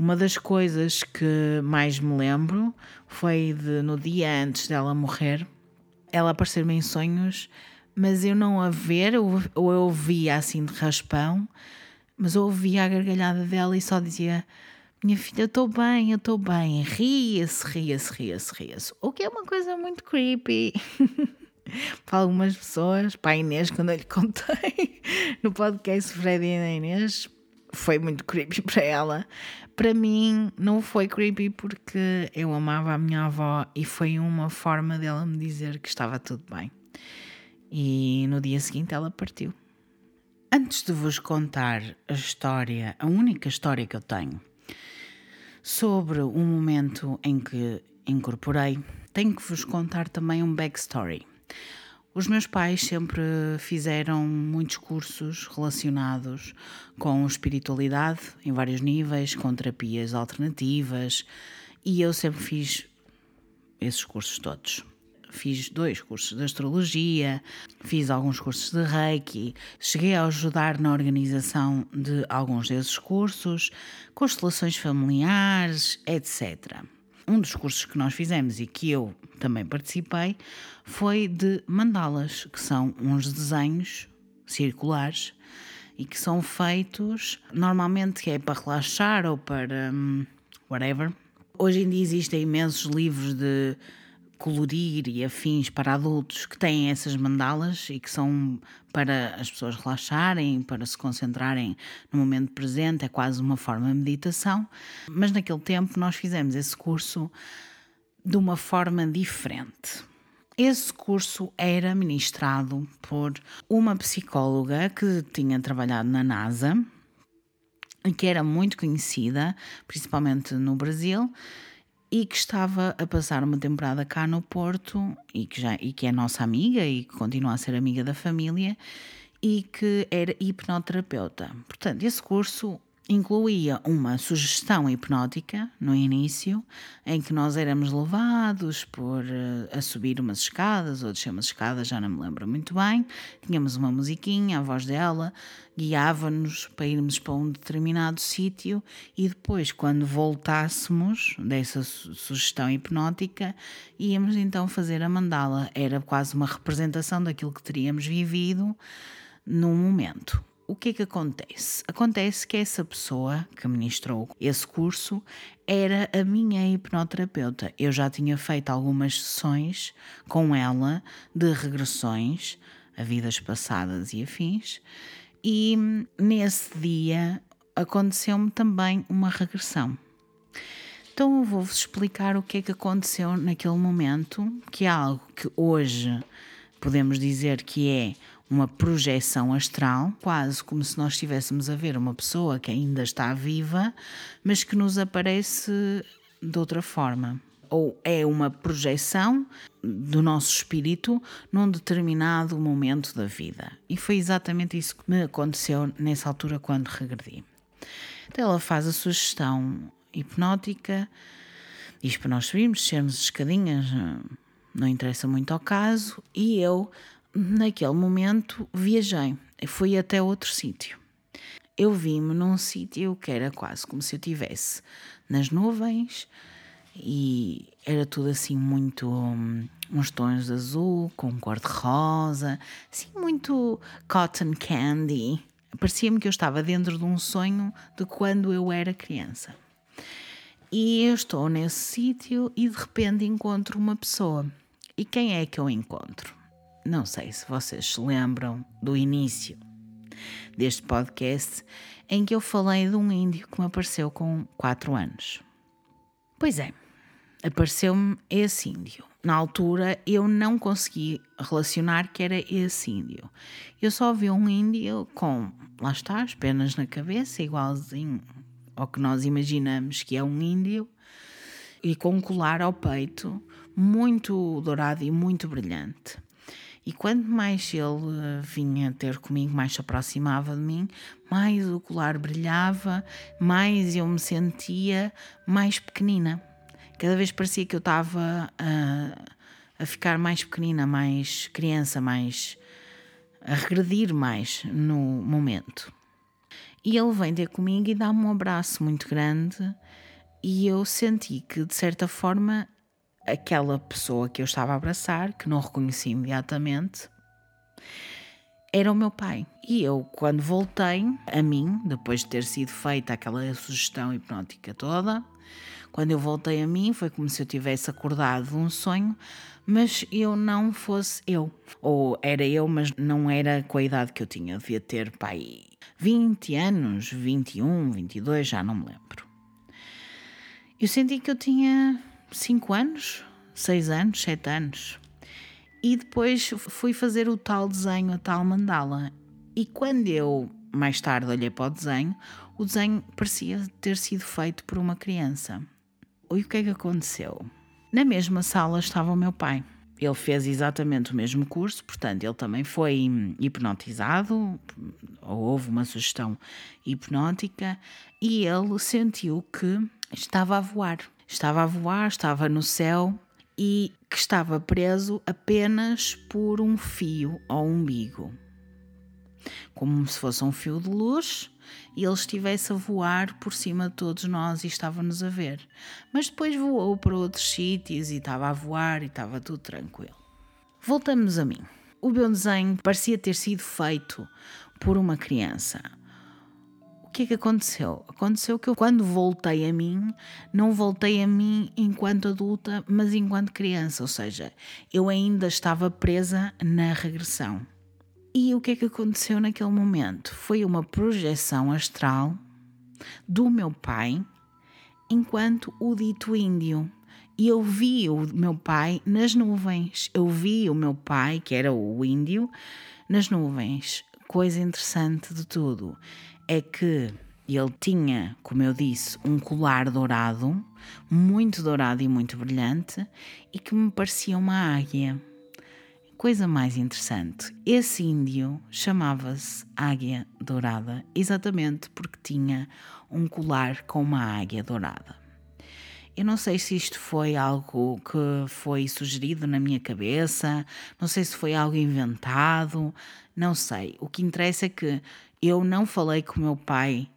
Uma das coisas que mais me lembro foi de no dia antes dela morrer ela aparecer-me em sonhos, mas eu não a ver, ou, eu ouvia assim de raspão, mas eu ouvia a gargalhada dela e só dizia: Minha filha, eu estou bem, eu estou bem. Ria-se, ria-se, ria-se, ria-se. O que é uma coisa muito creepy. [laughs] Para algumas pessoas, para a Inês, quando eu lhe contei [laughs] no podcast Fred e a Inês, foi muito creepy para ela. Para mim, não foi creepy porque eu amava a minha avó e foi uma forma dela me dizer que estava tudo bem. E no dia seguinte ela partiu. Antes de vos contar a história, a única história que eu tenho sobre o momento em que incorporei, tenho que vos contar também um backstory. Os meus pais sempre fizeram muitos cursos relacionados com espiritualidade em vários níveis, com terapias alternativas, e eu sempre fiz esses cursos todos. Fiz dois cursos de astrologia, fiz alguns cursos de reiki, cheguei a ajudar na organização de alguns desses cursos, constelações familiares, etc um dos cursos que nós fizemos e que eu também participei foi de mandalas, que são uns desenhos circulares e que são feitos normalmente é para relaxar ou para um, whatever. Hoje em dia existem imensos livros de colorir e afins para adultos que têm essas mandalas e que são para as pessoas relaxarem, para se concentrarem no momento presente, é quase uma forma de meditação. Mas naquele tempo nós fizemos esse curso de uma forma diferente. Esse curso era ministrado por uma psicóloga que tinha trabalhado na NASA e que era muito conhecida, principalmente no Brasil, e que estava a passar uma temporada cá no Porto e que, já, e que é nossa amiga e que continua a ser amiga da família e que era hipnoterapeuta. Portanto, esse curso incluía uma sugestão hipnótica no início, em que nós éramos levados por uh, a subir umas escadas ou descer umas escadas, já não me lembro muito bem. Tínhamos uma musiquinha, a voz dela guiava-nos para irmos para um determinado sítio e depois, quando voltássemos dessa su sugestão hipnótica, íamos então fazer a mandala. Era quase uma representação daquilo que teríamos vivido no momento o que é que acontece? Acontece que essa pessoa que ministrou esse curso era a minha hipnoterapeuta. Eu já tinha feito algumas sessões com ela de regressões a vidas passadas e afins, e nesse dia aconteceu-me também uma regressão. Então eu vou-vos explicar o que é que aconteceu naquele momento, que é algo que hoje podemos dizer que é uma projeção astral, quase como se nós estivéssemos a ver uma pessoa que ainda está viva, mas que nos aparece de outra forma. Ou é uma projeção do nosso espírito num determinado momento da vida. E foi exatamente isso que me aconteceu nessa altura quando regredi. Então ela faz a sugestão hipnótica, diz para nós subirmos, descermos escadinhas, não interessa muito ao caso, e eu naquele momento viajei, fui até outro sítio. Eu vi-me num sítio que era quase como se eu estivesse nas nuvens e era tudo assim muito um, uns tons de azul com cor de rosa, assim muito cotton candy. Parecia-me que eu estava dentro de um sonho de quando eu era criança. E eu estou nesse sítio e de repente encontro uma pessoa. E quem é que eu encontro? Não sei se vocês se lembram do início deste podcast em que eu falei de um índio que me apareceu com 4 anos. Pois é, apareceu-me esse índio. Na altura eu não consegui relacionar que era esse índio. Eu só vi um índio com, lá está, as penas na cabeça, igualzinho ao que nós imaginamos que é um índio, e com um colar ao peito muito dourado e muito brilhante. E quanto mais ele eh, vinha ter comigo, mais se aproximava de mim, mais o colar brilhava, mais eu me sentia mais pequenina. Cada vez parecia que eu estava a, a ficar mais pequenina, mais criança, mais a regredir mais no momento. E ele vem ter comigo e dá-me um abraço muito grande, e eu senti que, de certa forma, aquela pessoa que eu estava a abraçar, que não reconheci imediatamente, era o meu pai. E eu, quando voltei a mim, depois de ter sido feita aquela sugestão hipnótica toda, quando eu voltei a mim, foi como se eu tivesse acordado de um sonho, mas eu não fosse eu. Ou era eu, mas não era com a idade que eu tinha. Devia ter, pai, 20 anos, 21, 22, já não me lembro. Eu senti que eu tinha 5 anos, 6 anos, 7 anos. E depois fui fazer o tal desenho, a tal mandala. E quando eu mais tarde olhei para o desenho, o desenho parecia ter sido feito por uma criança. E o que é que aconteceu? Na mesma sala estava o meu pai. Ele fez exatamente o mesmo curso, portanto, ele também foi hipnotizado, ou houve uma sugestão hipnótica, e ele sentiu que estava a voar estava a voar, estava no céu e que estava preso apenas por um fio ao umbigo. Como se fosse um fio de luz e ele estivesse a voar por cima de todos nós e estava-nos a ver. Mas depois voou para outros sítios e estava a voar e estava tudo tranquilo. Voltamos a mim. O meu desenho parecia ter sido feito por uma criança o que é que aconteceu? Aconteceu que eu, quando voltei a mim, não voltei a mim enquanto adulta, mas enquanto criança, ou seja, eu ainda estava presa na regressão. E o que é que aconteceu naquele momento? Foi uma projeção astral do meu pai enquanto o dito índio. E eu vi o meu pai nas nuvens. Eu vi o meu pai, que era o índio, nas nuvens. Coisa interessante de tudo é que ele tinha, como eu disse, um colar dourado, muito dourado e muito brilhante, e que me parecia uma águia. Coisa mais interessante, esse índio chamava-se Águia Dourada, exatamente porque tinha um colar com uma águia dourada. Eu não sei se isto foi algo que foi sugerido na minha cabeça, não sei se foi algo inventado, não sei. O que interessa é que eu não falei com o meu pai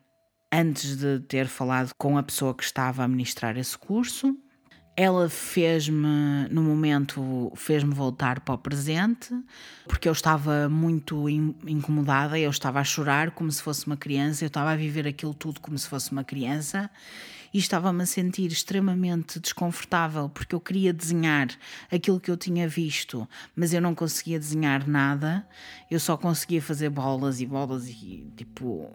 antes de ter falado com a pessoa que estava a ministrar esse curso. Ela fez-me, no momento, fez-me voltar para o presente, porque eu estava muito incomodada, eu estava a chorar como se fosse uma criança, eu estava a viver aquilo tudo como se fosse uma criança e estava-me a sentir extremamente desconfortável porque eu queria desenhar aquilo que eu tinha visto, mas eu não conseguia desenhar nada, eu só conseguia fazer bolas e bolas e tipo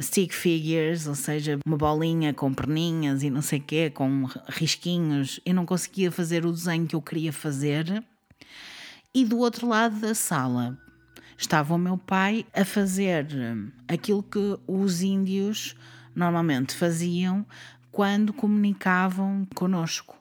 stick figures, ou seja, uma bolinha com perninhas e não sei o quê, com risquinhos. Eu não conseguia fazer o desenho que eu queria fazer. E do outro lado da sala estava o meu pai a fazer aquilo que os índios normalmente faziam quando comunicavam conosco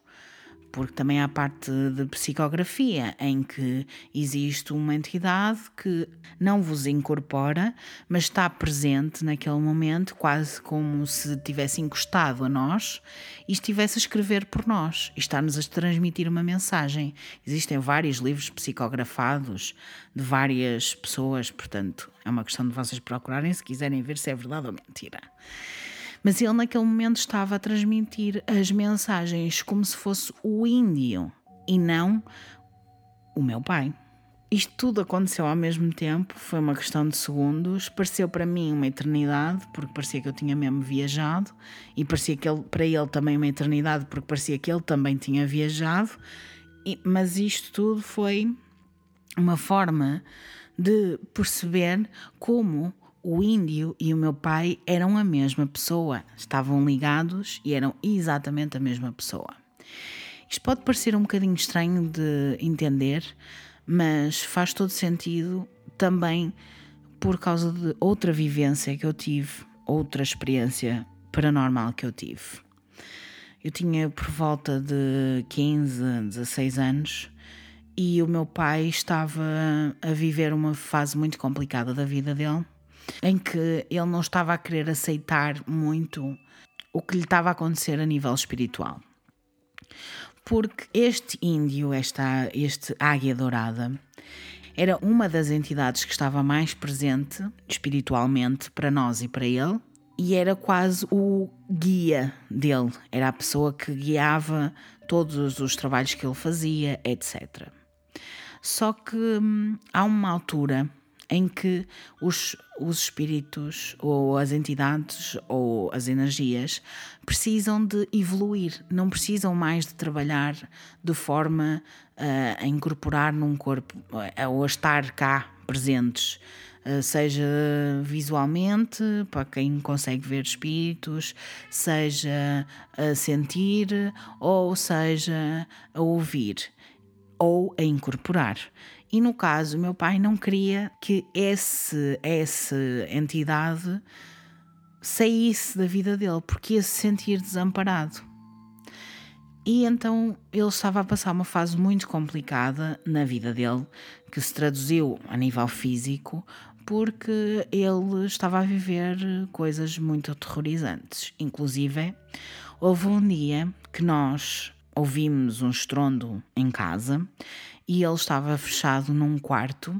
porque também há parte de psicografia em que existe uma entidade que não vos incorpora, mas está presente naquele momento, quase como se tivesse encostado a nós e estivesse a escrever por nós e está-nos a transmitir uma mensagem. Existem vários livros psicografados de várias pessoas, portanto, é uma questão de vocês procurarem se quiserem ver se é verdade ou mentira. Mas ele, naquele momento, estava a transmitir as mensagens como se fosse o índio e não o meu pai. Isto tudo aconteceu ao mesmo tempo, foi uma questão de segundos. Pareceu para mim uma eternidade, porque parecia que eu tinha mesmo viajado, e parecia que ele, para ele também uma eternidade, porque parecia que ele também tinha viajado. E, mas isto tudo foi uma forma de perceber como o índio e o meu pai eram a mesma pessoa, estavam ligados e eram exatamente a mesma pessoa. Isto pode parecer um bocadinho estranho de entender, mas faz todo sentido também por causa de outra vivência que eu tive, outra experiência paranormal que eu tive. Eu tinha por volta de 15, 16 anos e o meu pai estava a viver uma fase muito complicada da vida dele em que ele não estava a querer aceitar muito o que lhe estava a acontecer a nível espiritual. Porque este índio, esta, este águia dourada, era uma das entidades que estava mais presente espiritualmente para nós e para ele, e era quase o guia dele, era a pessoa que guiava todos os trabalhos que ele fazia, etc. Só que hum, há uma altura em que os, os espíritos ou as entidades ou as energias precisam de evoluir, não precisam mais de trabalhar de forma uh, a incorporar num corpo uh, ou a estar cá presentes. Uh, seja visualmente, para quem consegue ver espíritos, seja a sentir, ou seja a ouvir, ou a incorporar. E no caso, meu pai não queria que esse, essa entidade saísse da vida dele, porque ia se sentir desamparado. E então ele estava a passar uma fase muito complicada na vida dele, que se traduziu a nível físico, porque ele estava a viver coisas muito aterrorizantes. Inclusive, houve um dia que nós ouvimos um estrondo em casa e ele estava fechado num quarto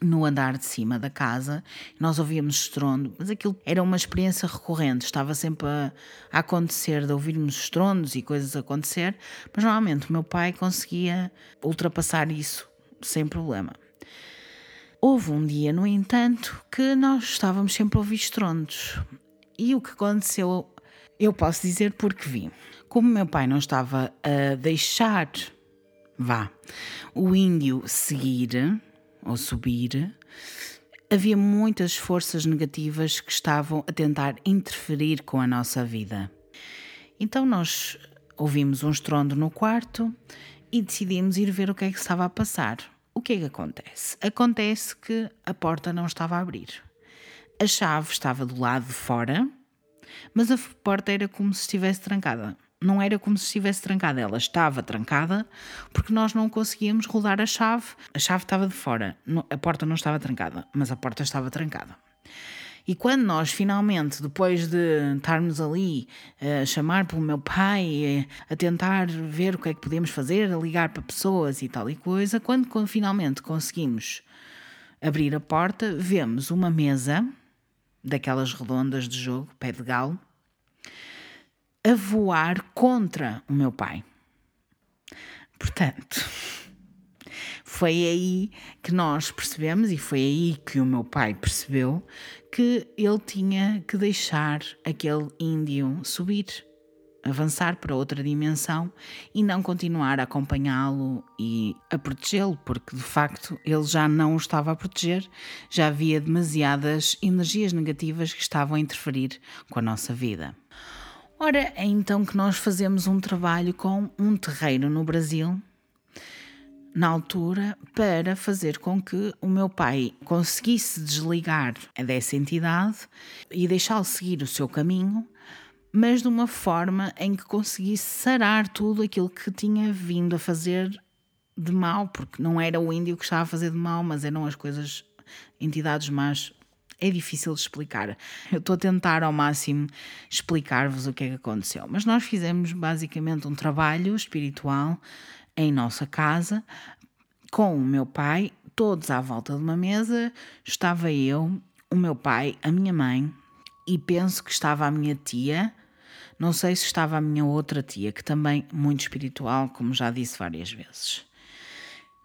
no andar de cima da casa, nós ouvíamos estrondo, mas aquilo era uma experiência recorrente, estava sempre a, a, acontecer, de ouvirmos estrondos e coisas acontecer, mas normalmente o meu pai conseguia ultrapassar isso sem problema. Houve um dia, no entanto, que nós estávamos sempre a ouvir estrondos. E o que aconteceu, eu posso dizer porque vi. Como meu pai não estava a deixar vá, o índio seguir ou subir, havia muitas forças negativas que estavam a tentar interferir com a nossa vida. Então nós ouvimos um estrondo no quarto e decidimos ir ver o que é que estava a passar. O que é que acontece? Acontece que a porta não estava a abrir. A chave estava do lado de fora, mas a porta era como se estivesse trancada não era como se estivesse trancada, ela estava trancada porque nós não conseguíamos rodar a chave. A chave estava de fora, a porta não estava trancada, mas a porta estava trancada. E quando nós finalmente, depois de estarmos ali a chamar pelo meu pai, a tentar ver o que é que podíamos fazer, a ligar para pessoas e tal e coisa, quando, quando finalmente conseguimos abrir a porta, vemos uma mesa daquelas redondas de jogo, pé de galo, a voar contra o meu pai. Portanto, foi aí que nós percebemos, e foi aí que o meu pai percebeu, que ele tinha que deixar aquele índio subir. avançar para outra dimensão e não continuar a acompanhá-lo e a protegê-lo, porque de facto ele já não o estava a proteger, já havia demasiadas energias negativas que estavam a interferir com a nossa vida. Ora, é então que nós fazemos um trabalho com um terreiro no Brasil, na altura, para fazer com que o meu pai conseguisse desligar dessa entidade e deixá-lo seguir o seu caminho, mas de uma forma em que conseguisse sarar tudo aquilo que tinha vindo a fazer de mal, porque não era o índio que estava a fazer de mal, mas eram as coisas, entidades más é difícil de explicar. Eu estou a tentar ao máximo explicar-vos o que é que aconteceu. Mas nós fizemos basicamente um trabalho espiritual em nossa casa com o meu pai, todos à volta de uma mesa. Estava eu, o meu pai, a minha mãe e penso que estava a minha tia. Não sei se estava a minha outra tia, que também muito espiritual, como já disse várias vezes.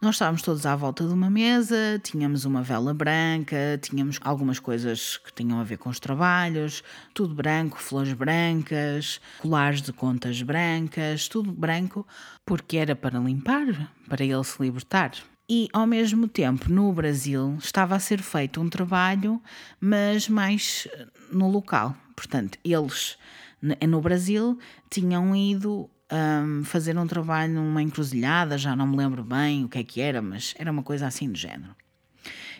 Nós estávamos todos à volta de uma mesa, tínhamos uma vela branca, tínhamos algumas coisas que tinham a ver com os trabalhos, tudo branco, flores brancas, colares de contas brancas, tudo branco, porque era para limpar, para ele se libertar. E ao mesmo tempo, no Brasil, estava a ser feito um trabalho, mas mais no local. Portanto, eles no Brasil tinham ido um, fazer um trabalho numa encruzilhada, já não me lembro bem o que é que era, mas era uma coisa assim do género.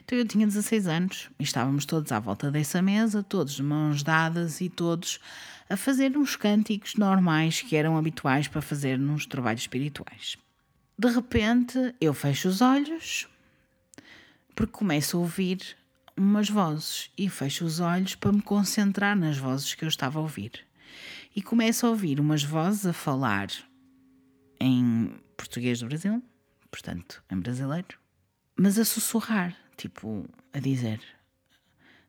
Então eu tinha 16 anos e estávamos todos à volta dessa mesa, todos de mãos dadas e todos a fazer uns cânticos normais que eram habituais para fazer nos trabalhos espirituais. De repente eu fecho os olhos porque começo a ouvir umas vozes e fecho os olhos para me concentrar nas vozes que eu estava a ouvir e começo a ouvir umas vozes a falar em português do Brasil, portanto, em brasileiro, mas a sussurrar, tipo, a dizer: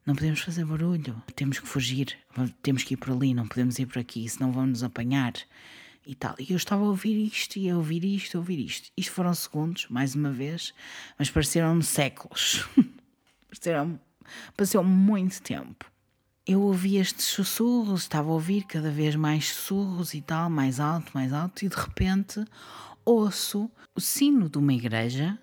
Não podemos fazer barulho, temos que fugir, temos que ir por ali, não podemos ir por aqui, senão vão nos apanhar e tal. E eu estava a ouvir isto e a ouvir isto, a ouvir isto. Isto foram segundos, mais uma vez, mas pareceram-me séculos. [laughs] pareceram Passou muito tempo eu ouvi estes sussurros, estava a ouvir cada vez mais sussurros e tal, mais alto, mais alto, e de repente ouço o sino de uma igreja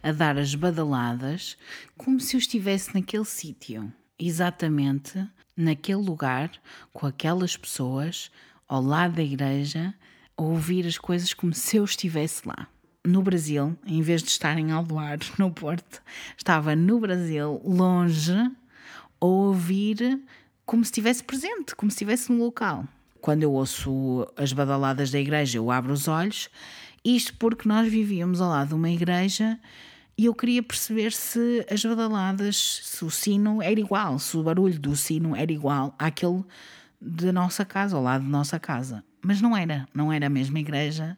a dar as badaladas como se eu estivesse naquele sítio, exatamente naquele lugar, com aquelas pessoas, ao lado da igreja, a ouvir as coisas como se eu estivesse lá. No Brasil, em vez de estar em Aldoar, no Porto, estava no Brasil, longe, a ouvir como se estivesse presente, como se estivesse no local. Quando eu ouço as badaladas da igreja, eu abro os olhos, isto porque nós vivíamos ao lado de uma igreja e eu queria perceber se as badaladas, se o sino era igual, se o barulho do sino era igual àquele da nossa casa, ao lado de nossa casa. Mas não era, não era a mesma igreja,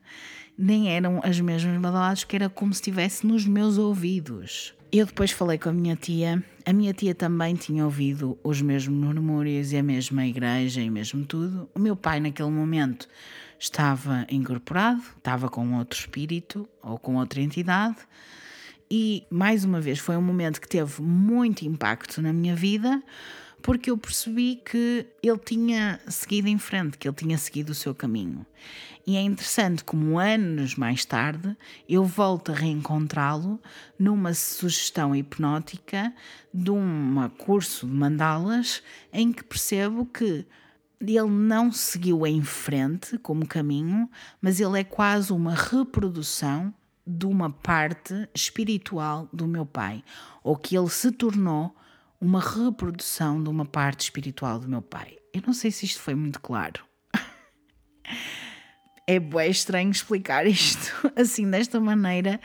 nem eram as mesmas badaladas, que era como se estivesse nos meus ouvidos. Eu depois falei com a minha tia. A minha tia também tinha ouvido os mesmos murmúrios e a mesma igreja e mesmo tudo. O meu pai, naquele momento, estava incorporado, estava com outro espírito ou com outra entidade. E, mais uma vez, foi um momento que teve muito impacto na minha vida, porque eu percebi que ele tinha seguido em frente, que ele tinha seguido o seu caminho. E é interessante como anos mais tarde eu volto a reencontrá-lo numa sugestão hipnótica de um curso de mandalas em que percebo que ele não seguiu em frente como caminho, mas ele é quase uma reprodução de uma parte espiritual do meu pai, ou que ele se tornou uma reprodução de uma parte espiritual do meu pai. Eu não sei se isto foi muito claro. [laughs] é bem estranho explicar [laughs] isto assim, desta maneira,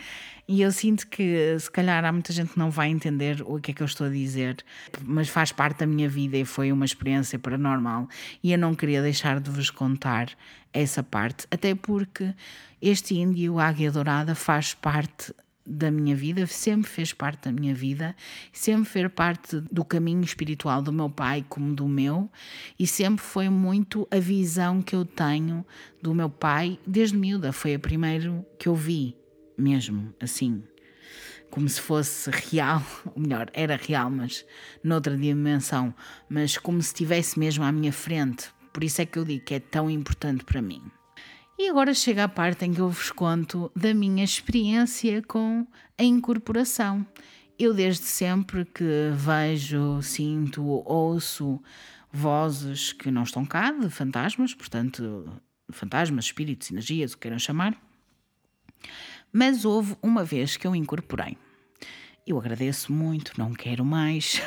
e eu sinto que se calhar há muita gente que não vai entender o que é que eu estou a dizer, mas faz parte da minha vida e foi uma experiência paranormal, e eu não queria deixar de vos contar essa parte, até porque este índio, Águia Dourada, faz parte da minha vida, sempre fez parte da minha vida, sempre fez parte do caminho espiritual do meu pai como do meu, e sempre foi muito a visão que eu tenho do meu pai desde miúda. Foi a primeira que eu vi, mesmo assim, como se fosse real, [laughs] ou melhor, era real, mas noutra dimensão, mas como se estivesse mesmo à minha frente, Por isso é que eu digo que é tão importante para mim. E agora chega a parte em que eu vos conto da minha experiência com a incorporação. Eu, desde sempre que vejo, sinto, ouço vozes que não estão cá, de fantasmas, portanto, fantasmas, espíritos, energias, o que queiram chamar, mas houve uma vez que eu incorporei. Eu agradeço muito, não quero mais.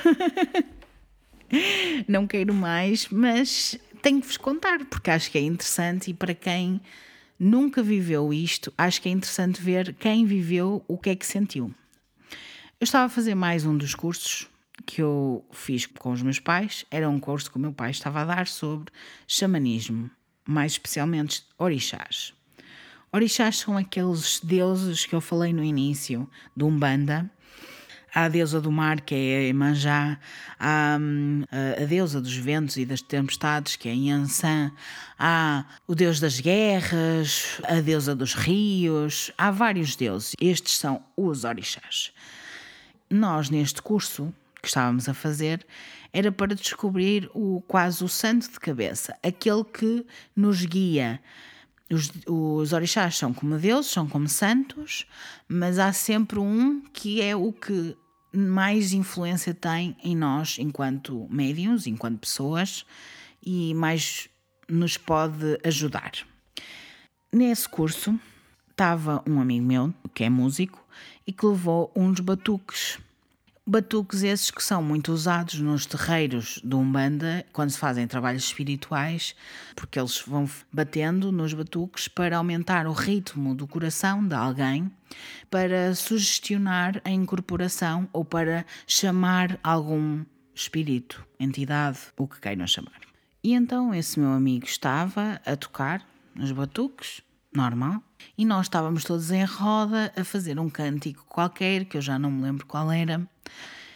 [laughs] não quero mais, mas tenho que vos contar, porque acho que é interessante e para quem nunca viveu isto, acho que é interessante ver quem viveu o que é que sentiu. Eu estava a fazer mais um dos cursos que eu fiz com os meus pais, era um curso que o meu pai estava a dar sobre xamanismo, mais especialmente orixás. Orixás são aqueles deuses que eu falei no início do Umbanda, Há a deusa do mar, que é Emanjá, há hum, a deusa dos ventos e das tempestades, que é Yansan, há o deus das guerras, a deusa dos rios, há vários deuses. Estes são os orixás. Nós, neste curso que estávamos a fazer, era para descobrir o quase o santo de cabeça, aquele que nos guia. Os, os orixás são como deuses, são como santos, mas há sempre um que é o que mais influência tem em nós enquanto médiums, enquanto pessoas e mais nos pode ajudar. Nesse curso estava um amigo meu, que é músico, e que levou uns batuques Batuques esses que são muito usados nos terreiros do Umbanda quando se fazem trabalhos espirituais, porque eles vão batendo nos batuques para aumentar o ritmo do coração de alguém, para sugestionar a incorporação ou para chamar algum espírito, entidade, o que queiram chamar. E então esse meu amigo estava a tocar nos batuques, normal, e nós estávamos todos em roda a fazer um cântico qualquer, que eu já não me lembro qual era.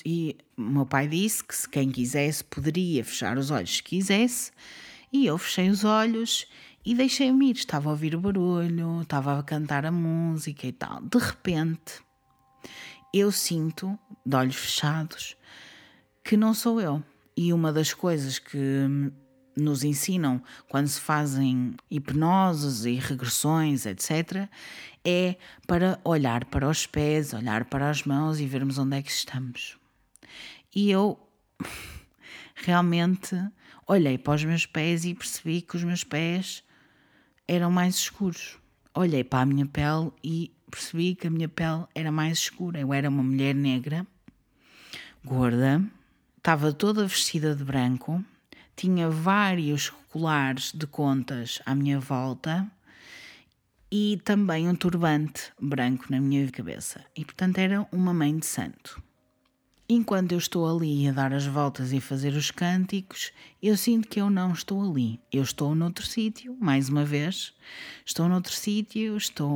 E meu pai disse que se quem quisesse poderia fechar os olhos se quisesse, e eu fechei os olhos e deixei-me ir. Estava a ouvir o barulho, estava a cantar a música e tal. De repente, eu sinto, de olhos fechados, que não sou eu. E uma das coisas que nos ensinam quando se fazem hipnoses e regressões, etc., é para olhar para os pés, olhar para as mãos e vermos onde é que estamos. E eu [laughs] realmente olhei para os meus pés e percebi que os meus pés eram mais escuros. Olhei para a minha pele e percebi que a minha pele era mais escura. Eu era uma mulher negra, gorda, estava toda vestida de branco tinha vários colares de contas à minha volta e também um turbante branco na minha cabeça. E portanto era uma mãe de santo. Enquanto eu estou ali a dar as voltas e fazer os cânticos, eu sinto que eu não estou ali. Eu estou noutro sítio, mais uma vez. Estou noutro sítio, estou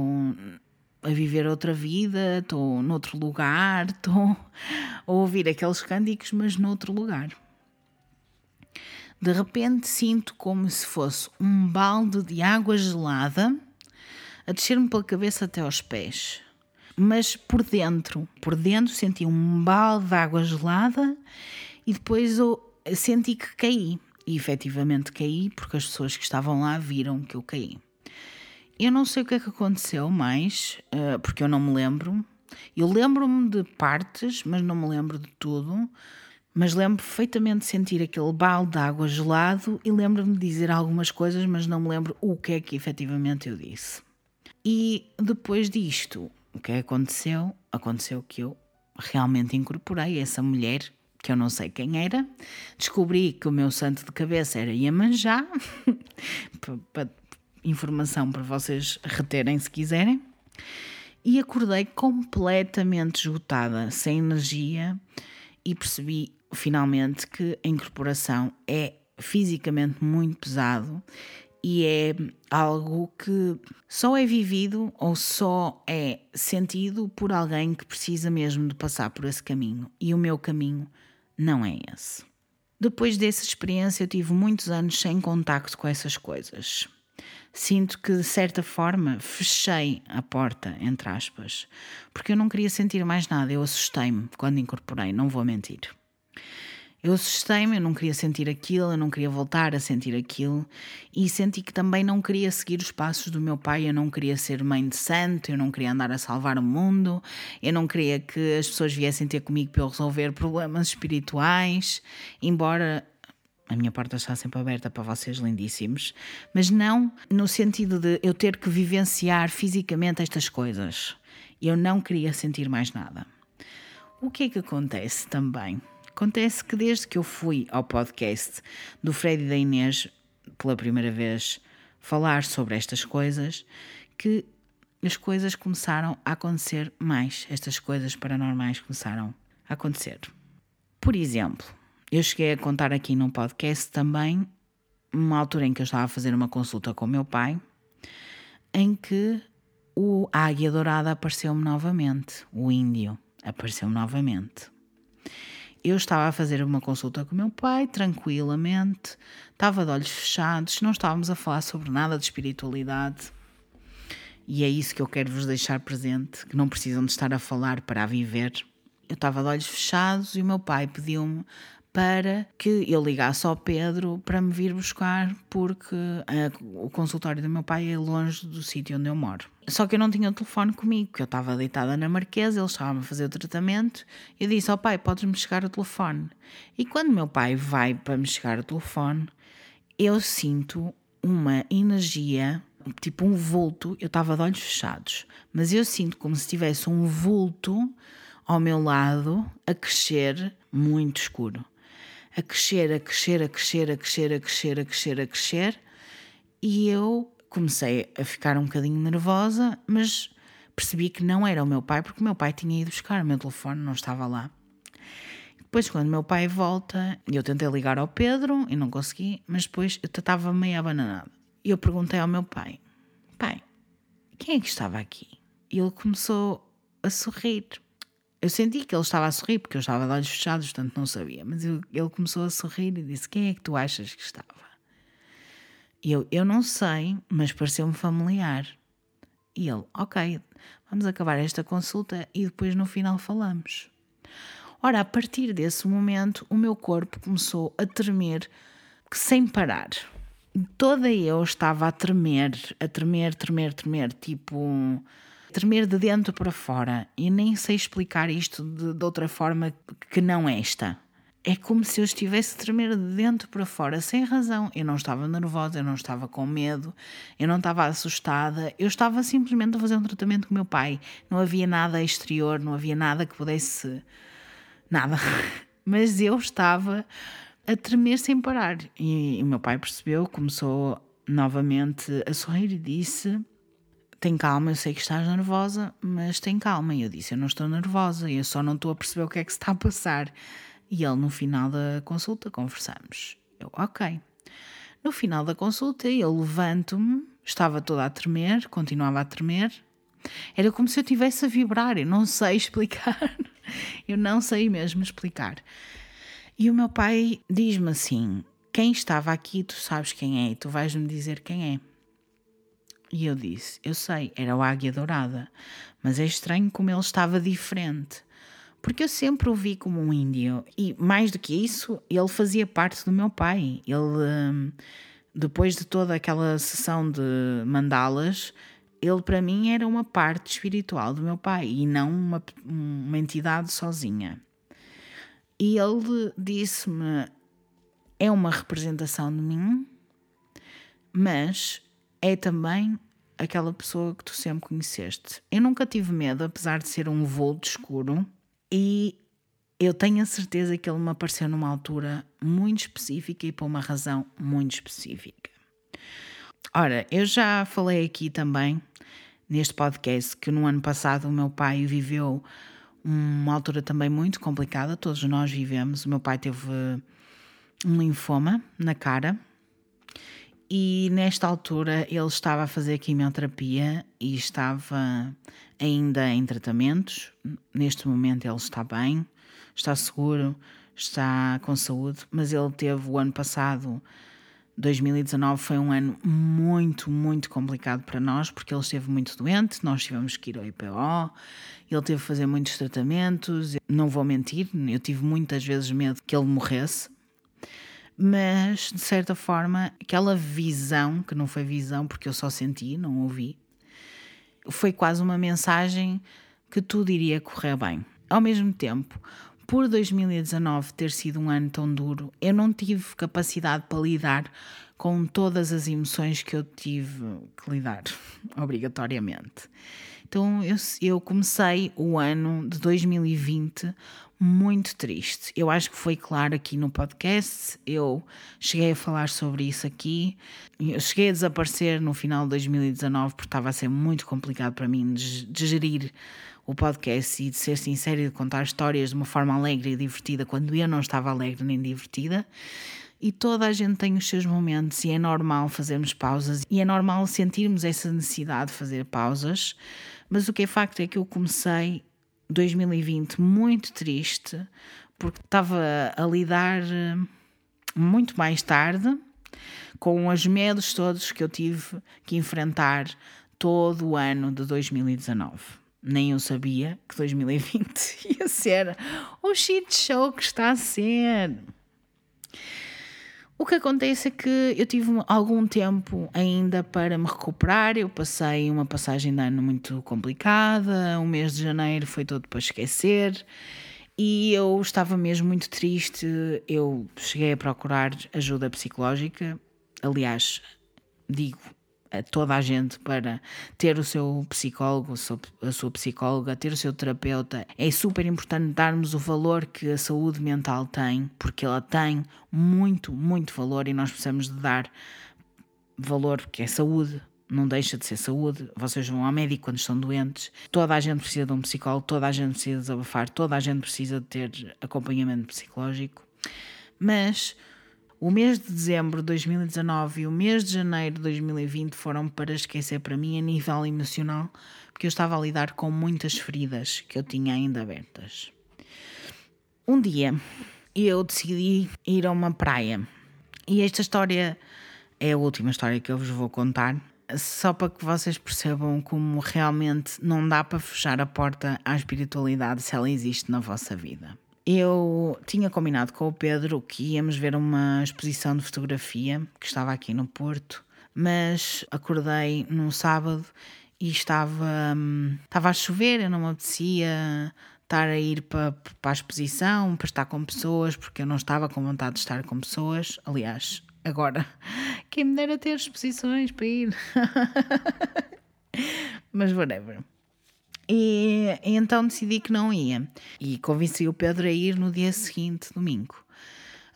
a viver outra vida, estou noutro lugar, [laughs] estou a ouvir aqueles cânticos, mas noutro lugar. De repente sinto como se fosse um balde de água gelada a descer-me pela cabeça até aos pés. Mas por dentro, por dentro senti um balde de água gelada e depois eu senti que caí. E efetivamente caí porque as pessoas que estavam lá viram que eu caí. Eu não sei o que é que aconteceu mais, eh, porque eu não me lembro. Eu lembro-me de partes, mas não me lembro de tudo mas lembro perfeitamente de sentir aquele balde de água gelado e lembro-me de dizer algumas coisas, mas não me lembro o que é que efetivamente eu disse. E depois disto, o que aconteceu? Aconteceu que eu realmente incorporei essa mulher, que eu não sei quem era, descobri que o meu santo de cabeça era Iemanjá, [laughs] informação para vocês reterem se quiserem, e acordei completamente esgotada, sem energia, e percebi finalmente que a incorporação é fisicamente muito pesado e é algo que só é vivido ou só é sentido por alguém que precisa mesmo de passar por esse caminho. E o meu caminho não é esse. Depois dessa experiência, eu tive muitos anos sem contacto com essas coisas. Sinto que, de certa forma, fechei a porta, entre aspas, porque eu não queria sentir mais nada. Eu assustei-me quando incorporei, não vou mentir. Eu assustei-me, eu não queria sentir aquilo, eu não queria voltar a sentir aquilo e senti que também não queria seguir os passos do meu pai, eu não queria ser mãe de santo, eu não queria andar a salvar o mundo, eu não queria que as pessoas viessem ter comigo para eu resolver problemas espirituais, embora a minha porta está sempre aberta para vocês, lindíssimos, mas não no sentido de eu ter que vivenciar fisicamente estas coisas. Eu não queria sentir mais nada. O que é que acontece também? Acontece que desde que eu fui ao podcast do Fred e da Inês pela primeira vez falar sobre estas coisas, que as coisas começaram a acontecer mais. Estas coisas paranormais começaram a acontecer. Por exemplo, eu cheguei a contar aqui num podcast também uma altura em que eu estava a fazer uma consulta com meu pai, em que o águia dourada apareceu-me novamente, o índio apareceu-me novamente. Eu estava a fazer uma consulta com o meu pai, tranquilamente, estava de olhos fechados, não estávamos a falar sobre nada de espiritualidade. E é isso que eu quero vos deixar presente, que não precisam de estar a falar para a viver. Eu estava de olhos fechados e o meu pai pediu-me para que eu ligasse ao Pedro para me vir buscar, porque a, o consultório do meu pai é longe do sítio onde eu moro. Só que eu não tinha o telefone comigo, porque eu estava deitada na Marquesa, ele estava a fazer o tratamento. Eu disse ao pai: Podes-me chegar o telefone? E quando meu pai vai para me chegar o telefone, eu sinto uma energia, tipo um vulto. Eu estava de olhos fechados, mas eu sinto como se tivesse um vulto ao meu lado a crescer muito escuro a crescer, a crescer, a crescer, a crescer, a crescer, a crescer, a crescer, e eu comecei a ficar um bocadinho nervosa, mas percebi que não era o meu pai, porque o meu pai tinha ido buscar o meu telefone, não estava lá. Depois, quando meu pai volta, eu tentei ligar ao Pedro e não consegui, mas depois eu estava meio abananada. E eu perguntei ao meu pai: Pai, quem é que estava aqui? E ele começou a sorrir. Eu senti que ele estava a sorrir, porque eu estava de olhos fechados, portanto não sabia. Mas eu, ele começou a sorrir e disse: Quem é que tu achas que estava? E eu: Eu não sei, mas pareceu-me familiar. E ele: Ok, vamos acabar esta consulta e depois no final falamos. Ora, a partir desse momento, o meu corpo começou a tremer sem parar. Toda eu estava a tremer, a tremer, tremer, tremer, tipo tremer de dentro para fora. E nem sei explicar isto de, de outra forma que não esta. É como se eu estivesse a tremer de dentro para fora, sem razão. Eu não estava nervosa, eu não estava com medo, eu não estava assustada, eu estava simplesmente a fazer um tratamento com o meu pai. Não havia nada exterior, não havia nada que pudesse. Nada. [laughs] Mas eu estava a tremer sem parar. E o meu pai percebeu, começou novamente a sorrir e disse: tem calma, eu sei que estás nervosa, mas tem calma. E eu disse: Eu não estou nervosa, eu só não estou a perceber o que é que se está a passar. E ele, no final da consulta, conversamos. Eu, ok. No final da consulta, eu levanto-me, estava toda a tremer, continuava a tremer. Era como se eu estivesse a vibrar, eu não sei [laughs] explicar. eu não sei mesmo explicar. E o meu pai diz-me assim: Quem estava aqui, tu sabes quem é, e tu vais-me dizer quem é. E eu disse: Eu sei, era o Águia Dourada, mas é estranho como ele estava diferente. Porque eu sempre o vi como um índio. E mais do que isso, ele fazia parte do meu pai. Ele, hum, depois de toda aquela sessão de mandalas, ele para mim era uma parte espiritual do meu pai e não uma, uma entidade sozinha. E ele disse-me: é uma representação de mim, mas é também aquela pessoa que tu sempre conheceste. Eu nunca tive medo, apesar de ser um vulto escuro, e eu tenho a certeza que ele me apareceu numa altura muito específica e por uma razão muito específica. Ora, eu já falei aqui também neste podcast que no ano passado o meu pai viveu uma altura também muito complicada, todos nós vivemos. O meu pai teve um linfoma na cara e nesta altura ele estava a fazer quimioterapia e estava ainda em tratamentos. Neste momento ele está bem, está seguro, está com saúde, mas ele teve o ano passado 2019 foi um ano muito, muito complicado para nós, porque ele esteve muito doente, nós tivemos que ir ao IPO, ele teve que fazer muitos tratamentos. Não vou mentir, eu tive muitas vezes medo que ele morresse, mas de certa forma, aquela visão, que não foi visão porque eu só senti, não ouvi, foi quase uma mensagem que tudo iria correr bem. Ao mesmo tempo, por 2019 ter sido um ano tão duro, eu não tive capacidade para lidar com todas as emoções que eu tive que lidar, [laughs] obrigatoriamente. Então eu, eu comecei o ano de 2020 muito triste. Eu acho que foi claro aqui no podcast, eu cheguei a falar sobre isso aqui. Eu cheguei a desaparecer no final de 2019 porque estava a ser muito complicado para mim de, gerir o podcast e de ser sincero e de contar histórias de uma forma alegre e divertida quando eu não estava alegre nem divertida. E toda a gente tem os seus momentos e é normal fazermos pausas e é normal sentirmos essa necessidade de fazer pausas. Mas o que é facto é que eu comecei 2020 muito triste porque estava a lidar eh, muito mais tarde com os medos todos que eu tive que enfrentar todo o ano de 2019 nem eu sabia que 2020 [laughs] ia ser o shit show que está a ser. O que acontece é que eu tive algum tempo ainda para me recuperar. Eu passei uma passagem de ano muito complicada. O mês de janeiro foi todo para esquecer. E eu estava mesmo muito triste. Eu cheguei a procurar ajuda psicológica. Aliás, digo, a toda a gente para ter o seu psicólogo, a sua psicóloga, ter o seu terapeuta. É super importante darmos o valor que a saúde mental tem, porque ela tem muito, muito valor e nós precisamos de dar valor, que é saúde. Não deixa de ser saúde. Vocês vão ao médico quando estão doentes. Toda a gente precisa de um psicólogo, toda a gente precisa desabafar, toda a gente precisa de ter acompanhamento psicológico. Mas o mês de dezembro de 2019 e o mês de janeiro de 2020 foram para esquecer para mim a nível emocional, porque eu estava a lidar com muitas feridas que eu tinha ainda abertas. Um dia eu decidi ir a uma praia e esta história é a última história que eu vos vou contar, só para que vocês percebam como realmente não dá para fechar a porta à espiritualidade se ela existe na vossa vida eu tinha combinado com o Pedro que íamos ver uma exposição de fotografia que estava aqui no Porto, mas acordei num sábado e estava, hum, estava a chover, eu não me apetecia estar a ir para, para a exposição, para estar com pessoas, porque eu não estava com vontade de estar com pessoas. Aliás, agora, quem me dera ter exposições para ir. [laughs] Mas whatever. E, e então decidi que não ia. E convenci o Pedro a ir no dia seguinte, domingo.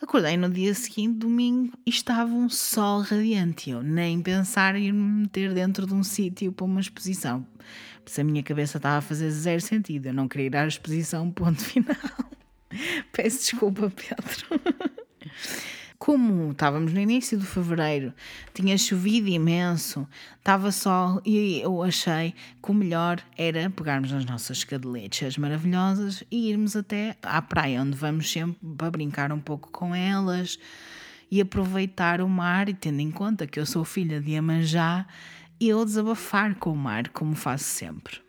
Acordei no dia seguinte, domingo, e estava um sol radiante. Eu nem pensar em me meter dentro de um sítio para uma exposição. Pois a minha cabeça estava a fazer zero sentido. Eu não queria ir à exposição, ponto [laughs] final. Peço desculpa, Pedro. Como estávamos no início de fevereiro, tinha chovido imenso, estava sol e eu achei que o melhor era pegarmos as nossas cadeletas maravilhosas e irmos até à praia, onde vamos sempre para brincar um pouco com elas e aproveitar o mar. E tendo em conta que eu sou filha de Amanjá, eu desabafar com o mar, como faço sempre.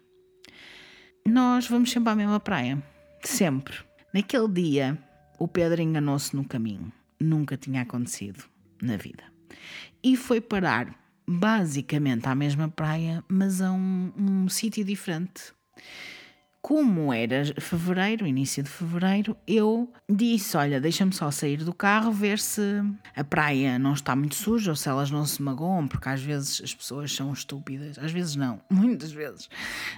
Nós vamos sempre à mesma praia, sempre. Naquele dia, o Pedro enganou-se no caminho nunca tinha acontecido na vida. E foi parar basicamente à mesma praia, mas a um, um sítio diferente. Como era fevereiro, início de fevereiro, eu disse: Olha, deixa-me só sair do carro, ver se a praia não está muito suja ou se elas não se magoam, porque às vezes as pessoas são estúpidas. Às vezes não, [laughs] muitas vezes.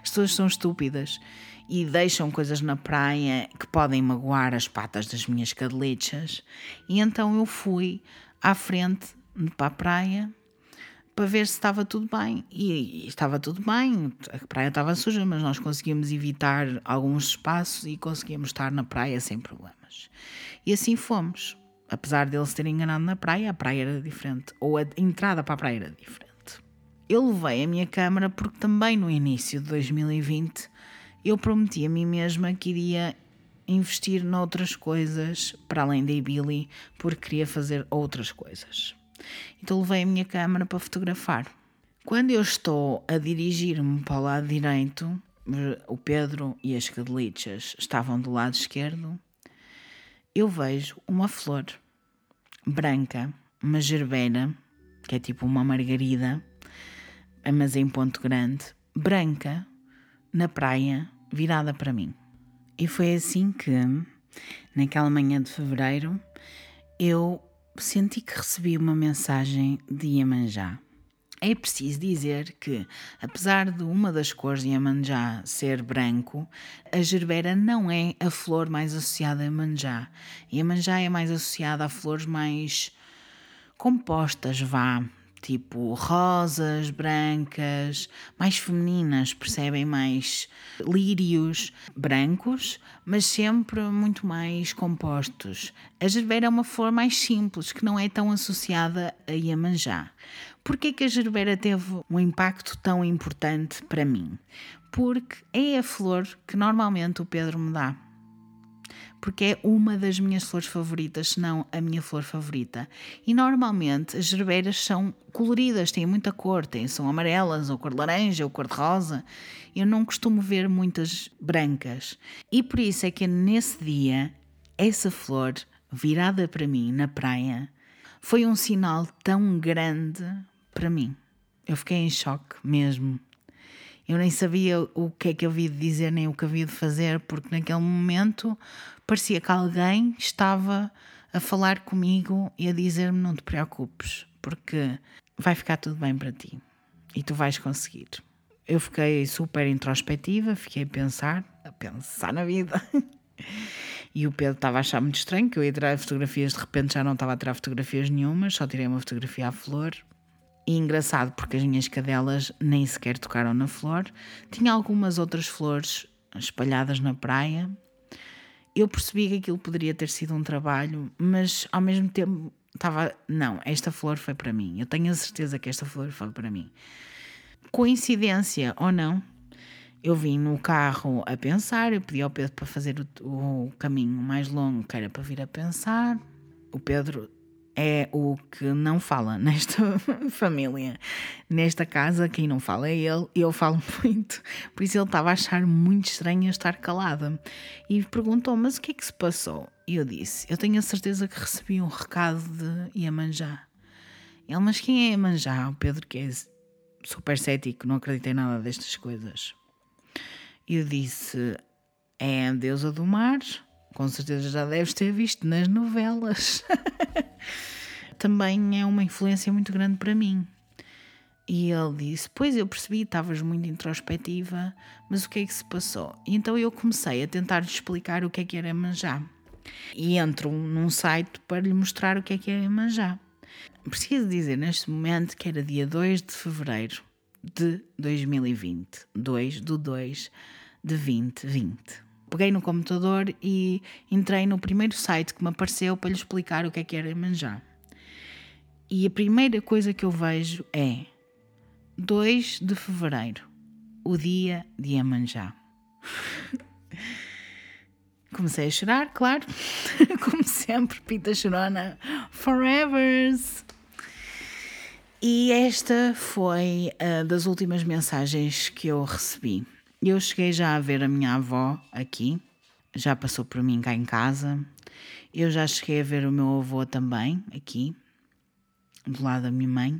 As pessoas são estúpidas e deixam coisas na praia que podem magoar as patas das minhas cadelichas. E então eu fui à frente para a praia para ver se estava tudo bem. E, e, estava tudo bem, a praia estava suja, mas nós conseguimos evitar alguns espaços e conseguimos estar na praia sem problemas. E assim fomos. Apesar deles terem enganado na praia, a praia era diferente, ou a entrada para a praia era diferente. Eu levei a minha câmera porque também no início de 2020 eu prometi a mim mesma que iria investir noutras coisas para além da Ibili, porque queria fazer outras coisas. Então levei a minha câmera para fotografar. Quando eu estou a dirigir-me para o lado direito, o Pedro e as cadelichas estavam do lado esquerdo, eu vejo uma flor branca, uma gerbeira, que é tipo uma margarida, mas em ponto grande, branca, na praia, virada para mim. E foi assim que, naquela manhã de fevereiro, eu senti que recebi uma mensagem de Iemanjá. É preciso dizer que, apesar de uma das cores de Iemanjá ser branco, a gerbera não é a flor mais associada a Iemanjá. Iemanjá é mais associada a flores mais compostas, vá, tipo rosas, brancas, mais femininas, percebem? Mais lírios brancos, mas sempre muito mais compostos. A gerbera é uma flor mais simples, que não é tão associada a Iemanjá. Porquê que a gerbera teve um impacto tão importante para mim? Porque é a flor que normalmente o Pedro me dá porque é uma das minhas flores favoritas, se não a minha flor favorita. E normalmente as gerbeiras são coloridas, têm muita cor, têm, são amarelas, ou cor de laranja, ou cor de rosa. Eu não costumo ver muitas brancas. E por isso é que nesse dia, essa flor virada para mim na praia foi um sinal tão grande para mim. Eu fiquei em choque mesmo. Eu nem sabia o que é que havia de dizer nem o que havia de fazer, porque naquele momento parecia que alguém estava a falar comigo e a dizer-me: Não te preocupes, porque vai ficar tudo bem para ti e tu vais conseguir. Eu fiquei super introspectiva, fiquei a pensar, a pensar na vida. E o Pedro estava a achar muito estranho que eu ia tirar fotografias, de repente já não estava a tirar fotografias nenhumas, só tirei uma fotografia à flor. E engraçado porque as minhas cadelas nem sequer tocaram na flor. Tinha algumas outras flores espalhadas na praia. Eu percebi que aquilo poderia ter sido um trabalho, mas ao mesmo tempo estava. Não, esta flor foi para mim. Eu tenho a certeza que esta flor foi para mim. Coincidência ou não, eu vim no carro a pensar. Eu pedi ao Pedro para fazer o, o caminho mais longo, que era para vir a pensar. O Pedro é o que não fala [laughs] nesta família. Nesta casa, quem não fala é ele, eu falo [laughs] muito. Por isso ele estava a achar muito estranho estar calada. E perguntou: Mas o que é que se passou? E eu disse: Eu tenho a certeza que recebi um recado de Iemanjá. Ele, mas quem é Iemanjá? O Pedro, que é super cético, não acredita em nada destas coisas. E eu disse: É a deusa do mar. Com certeza já deves ter visto nas novelas. [laughs] também é uma influência muito grande para mim. E ele disse: Pois eu percebi, estavas muito introspectiva, mas o que é que se passou? E então eu comecei a tentar lhe explicar o que é que era manjar. E entro num site para lhe mostrar o que é que era manjar. Preciso dizer neste momento que era dia 2 de fevereiro de 2020. 2 do 2 de 2020. Peguei no computador e entrei no primeiro site que me apareceu para lhe explicar o que é que era manjar. E a primeira coisa que eu vejo é 2 de fevereiro, o dia de Iemanjá. [laughs] Comecei a chorar, claro, [laughs] como sempre, Pita Chorona, forevers. E esta foi a das últimas mensagens que eu recebi. Eu cheguei já a ver a minha avó aqui, já passou por mim cá em casa. Eu já cheguei a ver o meu avô também aqui, do lado da minha mãe,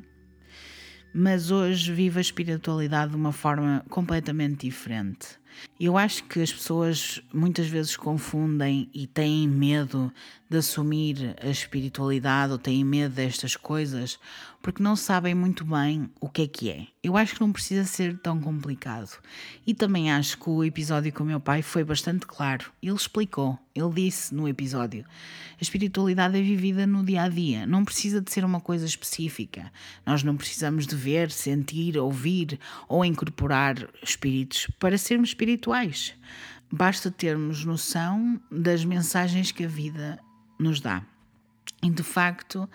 mas hoje vivo a espiritualidade de uma forma completamente diferente. Eu acho que as pessoas muitas vezes confundem e têm medo de assumir a espiritualidade ou têm medo destas coisas porque não sabem muito bem o que é que é. Eu acho que não precisa ser tão complicado. E também acho que o episódio com o meu pai foi bastante claro. Ele explicou, ele disse no episódio: a espiritualidade é vivida no dia a dia, não precisa de ser uma coisa específica. Nós não precisamos de ver, sentir, ouvir ou incorporar espíritos para sermos espirituais. Basta termos noção das mensagens que a vida nos dá. E de facto,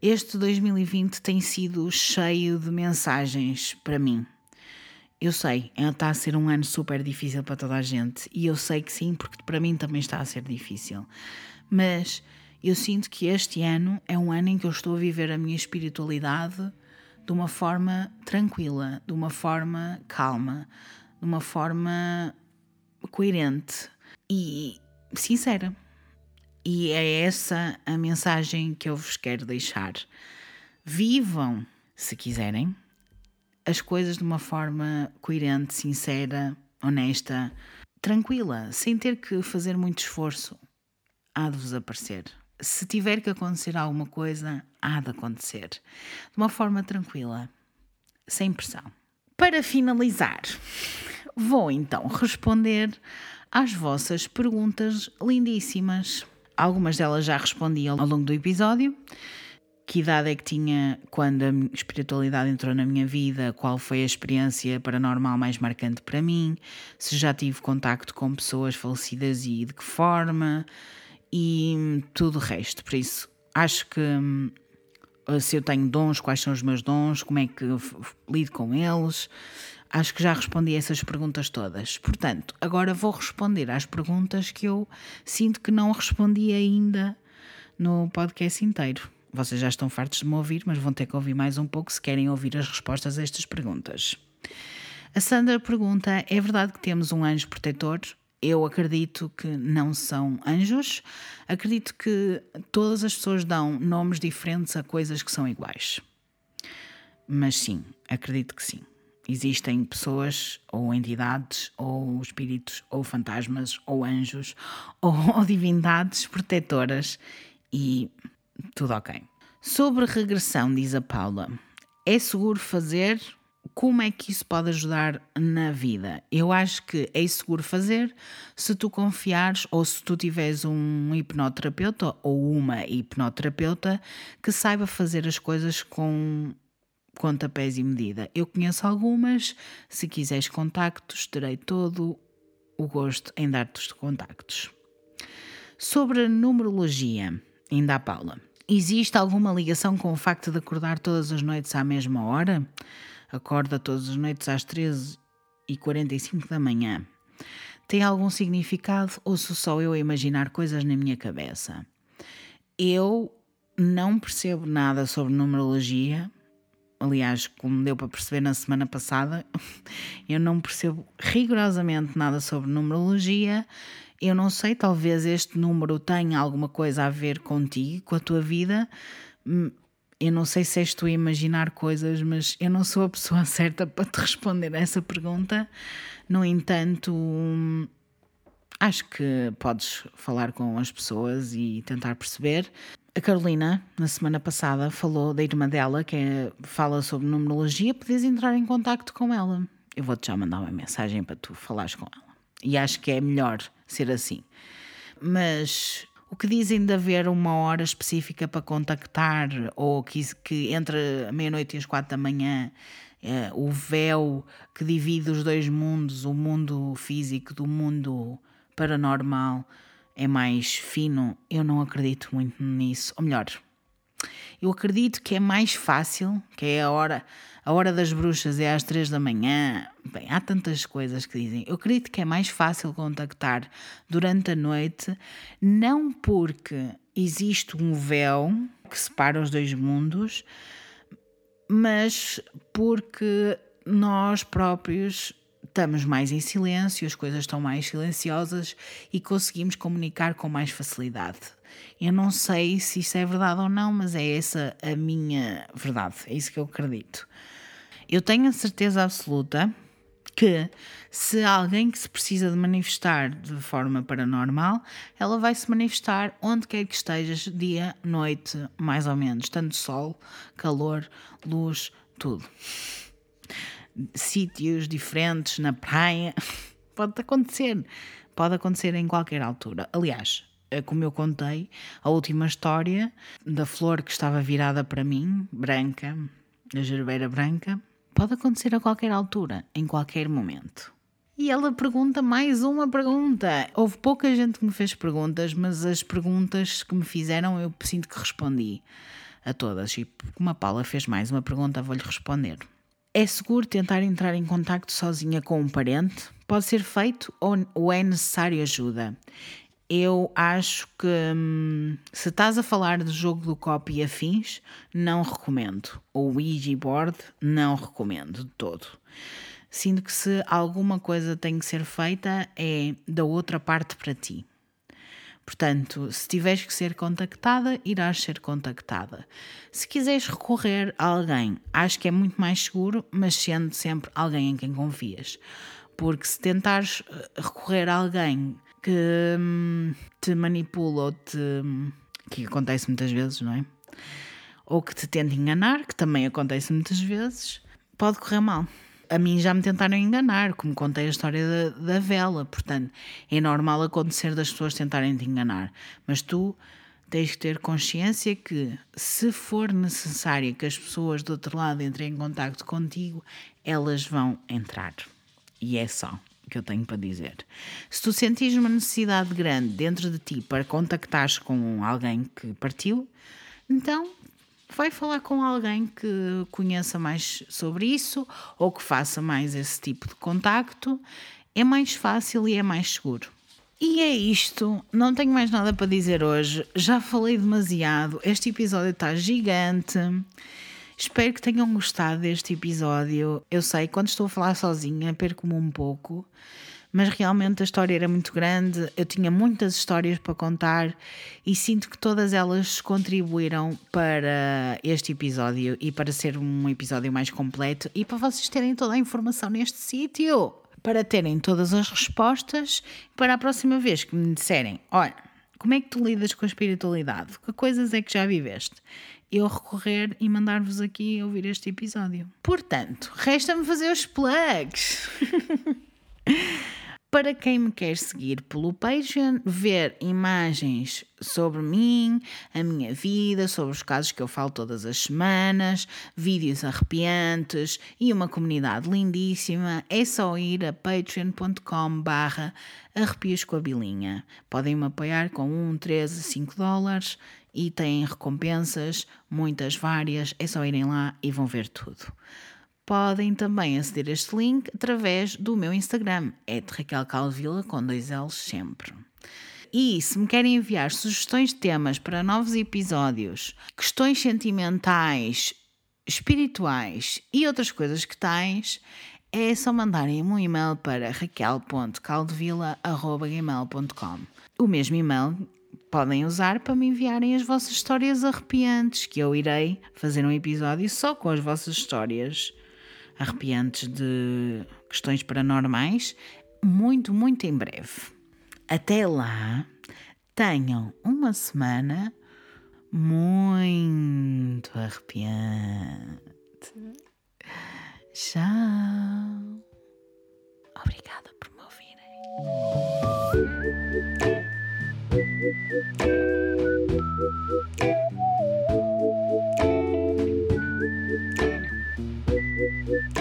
este 2020 tem sido cheio de mensagens para mim. Eu sei, está a ser um ano super difícil para toda a gente e eu sei que sim, porque para mim também está a ser difícil. Mas Eu sinto que este ano é um ano em que eu estou a viver a minha espiritualidade de uma forma tranquila, de uma forma calma, de uma forma coerente e sincera. E é essa a mensagem que eu vos quero deixar. Vivam, se quiserem, as coisas de uma forma coerente, sincera, honesta, tranquila, sem ter que fazer muito esforço. Há de vos aparecer. Se tiver que acontecer alguma coisa, há de acontecer. De uma forma tranquila, sem pressão. Para finalizar, vou então responder às vossas perguntas lindíssimas. Algumas delas já respondi ao longo do episódio. Que idade é que tinha quando a espiritualidade entrou na minha vida? Qual foi a experiência paranormal mais marcante para mim? Se já tive contacto com pessoas falecidas e de que forma? E tudo o resto. Por isso, acho que hum, se eu tenho dons, quais são os meus dons, como é que lido com eles. Acho que já respondi essas perguntas todas. Portanto, agora vou responder às perguntas que eu sinto que não respondi ainda no podcast inteiro. Vocês já estão fartos de me ouvir, mas vão ter que ouvir mais um pouco se querem ouvir as respostas a estas perguntas. A Sandra pergunta: é verdade que temos um anjo protetor? Eu acredito que não são anjos. Acredito que todas as pessoas dão nomes diferentes a coisas que são iguais. Mas sim, acredito que sim. Existem pessoas, ou entidades, ou espíritos, ou fantasmas, ou anjos, ou, [laughs] ou divindades protetoras e tudo ok. Sobre regressão, diz a Paula, é seguro fazer? Como é que isso pode ajudar na vida? Eu acho que é seguro fazer se tu confiares ou se tu tiveres um hipnoterapeuta ou uma hipnoterapeuta que saiba fazer as coisas com pontapés e medida. Eu conheço algumas, se quiseres contactos, terei todo o gosto em dar-te os contactos. Sobre a numerologia, ainda a Paula. Existe alguma ligação com o facto de acordar todas as noites à mesma hora? Acorda todas as noites às 13h45 da manhã. Tem algum significado ou sou só eu a imaginar coisas na minha cabeça? Eu não percebo nada sobre numerologia. Aliás, como deu para perceber na semana passada, [laughs] eu não percebo rigorosamente nada sobre numerologia eu não sei, talvez este número tenha alguma coisa a ver contigo, com a tua vida. Hum, eu não sei se és tu a imaginar coisas, mas eu não sou a pessoa [laughs] certa para te responder a essa pergunta. No entanto, hum, acho que podes falar com as pessoas e tentar perceber. A Carolina, na semana passada, falou da irmã dela, que é, fala sobre numerologia. Podes entrar em contato com ela. Eu vou-te já mandar uma mensagem para tu falares com ela. E acho que é melhor ser assim. Mas o que dizem de haver uma hora específica para contactar ou que, que entre a meia-noite e as quatro da manhã é, o véu que divide os dois mundos, o mundo físico do mundo paranormal, é mais fino, eu não acredito muito nisso. Ou melhor, eu acredito que é mais fácil, que é a hora, a hora das bruxas é às três da manhã. Bem, há tantas coisas que dizem. Eu acredito que é mais fácil contactar durante a noite, não porque existe um véu que separa os dois mundos, mas porque nós próprios estamos mais em silêncio, as coisas estão mais silenciosas e conseguimos comunicar com mais facilidade. Eu não sei se isso é verdade ou não, mas é essa a minha verdade, é isso que eu acredito. Eu tenho a certeza absoluta que se alguém que se precisa de manifestar de forma paranormal, ela vai se manifestar onde quer que estejas, dia, noite, mais ou menos, tanto sol, calor, luz, tudo. Sítios diferentes, na praia, [laughs] pode acontecer, pode acontecer em qualquer altura. Aliás, é como eu contei, a última história da flor que estava virada para mim, branca, a gerbeira branca, pode acontecer a qualquer altura, em qualquer momento. E ela pergunta mais uma pergunta. Houve pouca gente que me fez perguntas, mas as perguntas que me fizeram eu sinto que respondi a todas. E como a Paula fez mais uma pergunta, vou-lhe responder. É seguro tentar entrar em contato sozinha com um parente? Pode ser feito ou é necessário ajuda? eu acho que hum, se estás a falar do jogo do copo e afins, não recomendo. O Ouija board, não recomendo de todo. Sinto que se alguma coisa tem que ser feita é da outra parte para ti. Portanto, se tiveres que ser contactada, irás ser contactada. Se quiseres recorrer a alguém, acho que é muito mais seguro, mas sendo sempre alguém em quem confias. Porque se tentares eh, recorrer a alguém que hum, te manipula ou te. que acontece muitas vezes, não é? Ou que te tenta enganar, que também acontece muitas vezes, pode correr mal. A mim já me tentaram enganar, como contei a história da, da vela, portanto, é normal acontecer das pessoas tentarem te enganar, mas tu tens que ter consciência que, se for necessário que as pessoas do outro lado entrem em contato contigo, elas vão entrar. E é só que eu tenho para dizer. Se tu sentires uma necessidade grande dentro de ti para contactares com alguém que partiu, então vai falar com alguém que conheça mais sobre isso ou que faça mais esse tipo de contacto. É mais fácil e é mais seguro. E é isto, não tenho mais nada para dizer hoje. Já falei demasiado. Este episódio está gigante. Espero que tenham gostado deste episódio. Eu sei, quando estou a falar sozinha, perco-me um pouco, mas realmente a história era muito grande. Eu tinha muitas histórias para contar e sinto que todas elas contribuíram para este episódio e para ser um episódio mais completo e para vocês terem toda a informação neste sítio. Para terem todas as respostas, para a próxima vez que me disserem: olha, como é que tu lidas com a espiritualidade? Que coisas é que já viveste? eu recorrer e mandar-vos aqui ouvir este episódio. Portanto, resta-me fazer os plugs. [laughs] Para quem me quer seguir pelo Patreon, ver imagens sobre mim, a minha vida, sobre os casos que eu falo todas as semanas, vídeos arrepiantes e uma comunidade lindíssima, é só ir a patreon.com arrepios com a bilinha. Podem me apoiar com 1, 13, 5 dólares e têm recompensas, muitas várias, é só irem lá e vão ver tudo. Podem também aceder a este link através do meu Instagram, é Raquel Calvila, com dois L's sempre. E se me querem enviar sugestões de temas para novos episódios, questões sentimentais, espirituais e outras coisas que tens, é só mandarem um e-mail para raquel.caldevila.gmail.com O mesmo e-mail podem usar para me enviarem as vossas histórias arrepiantes, que eu irei fazer um episódio só com as vossas histórias arrepiantes de questões paranormais, muito, muito em breve. Até lá, tenham uma semana muito arrepiante. Tchau. Obrigada por me ouvirem. Thank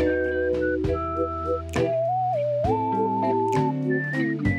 you.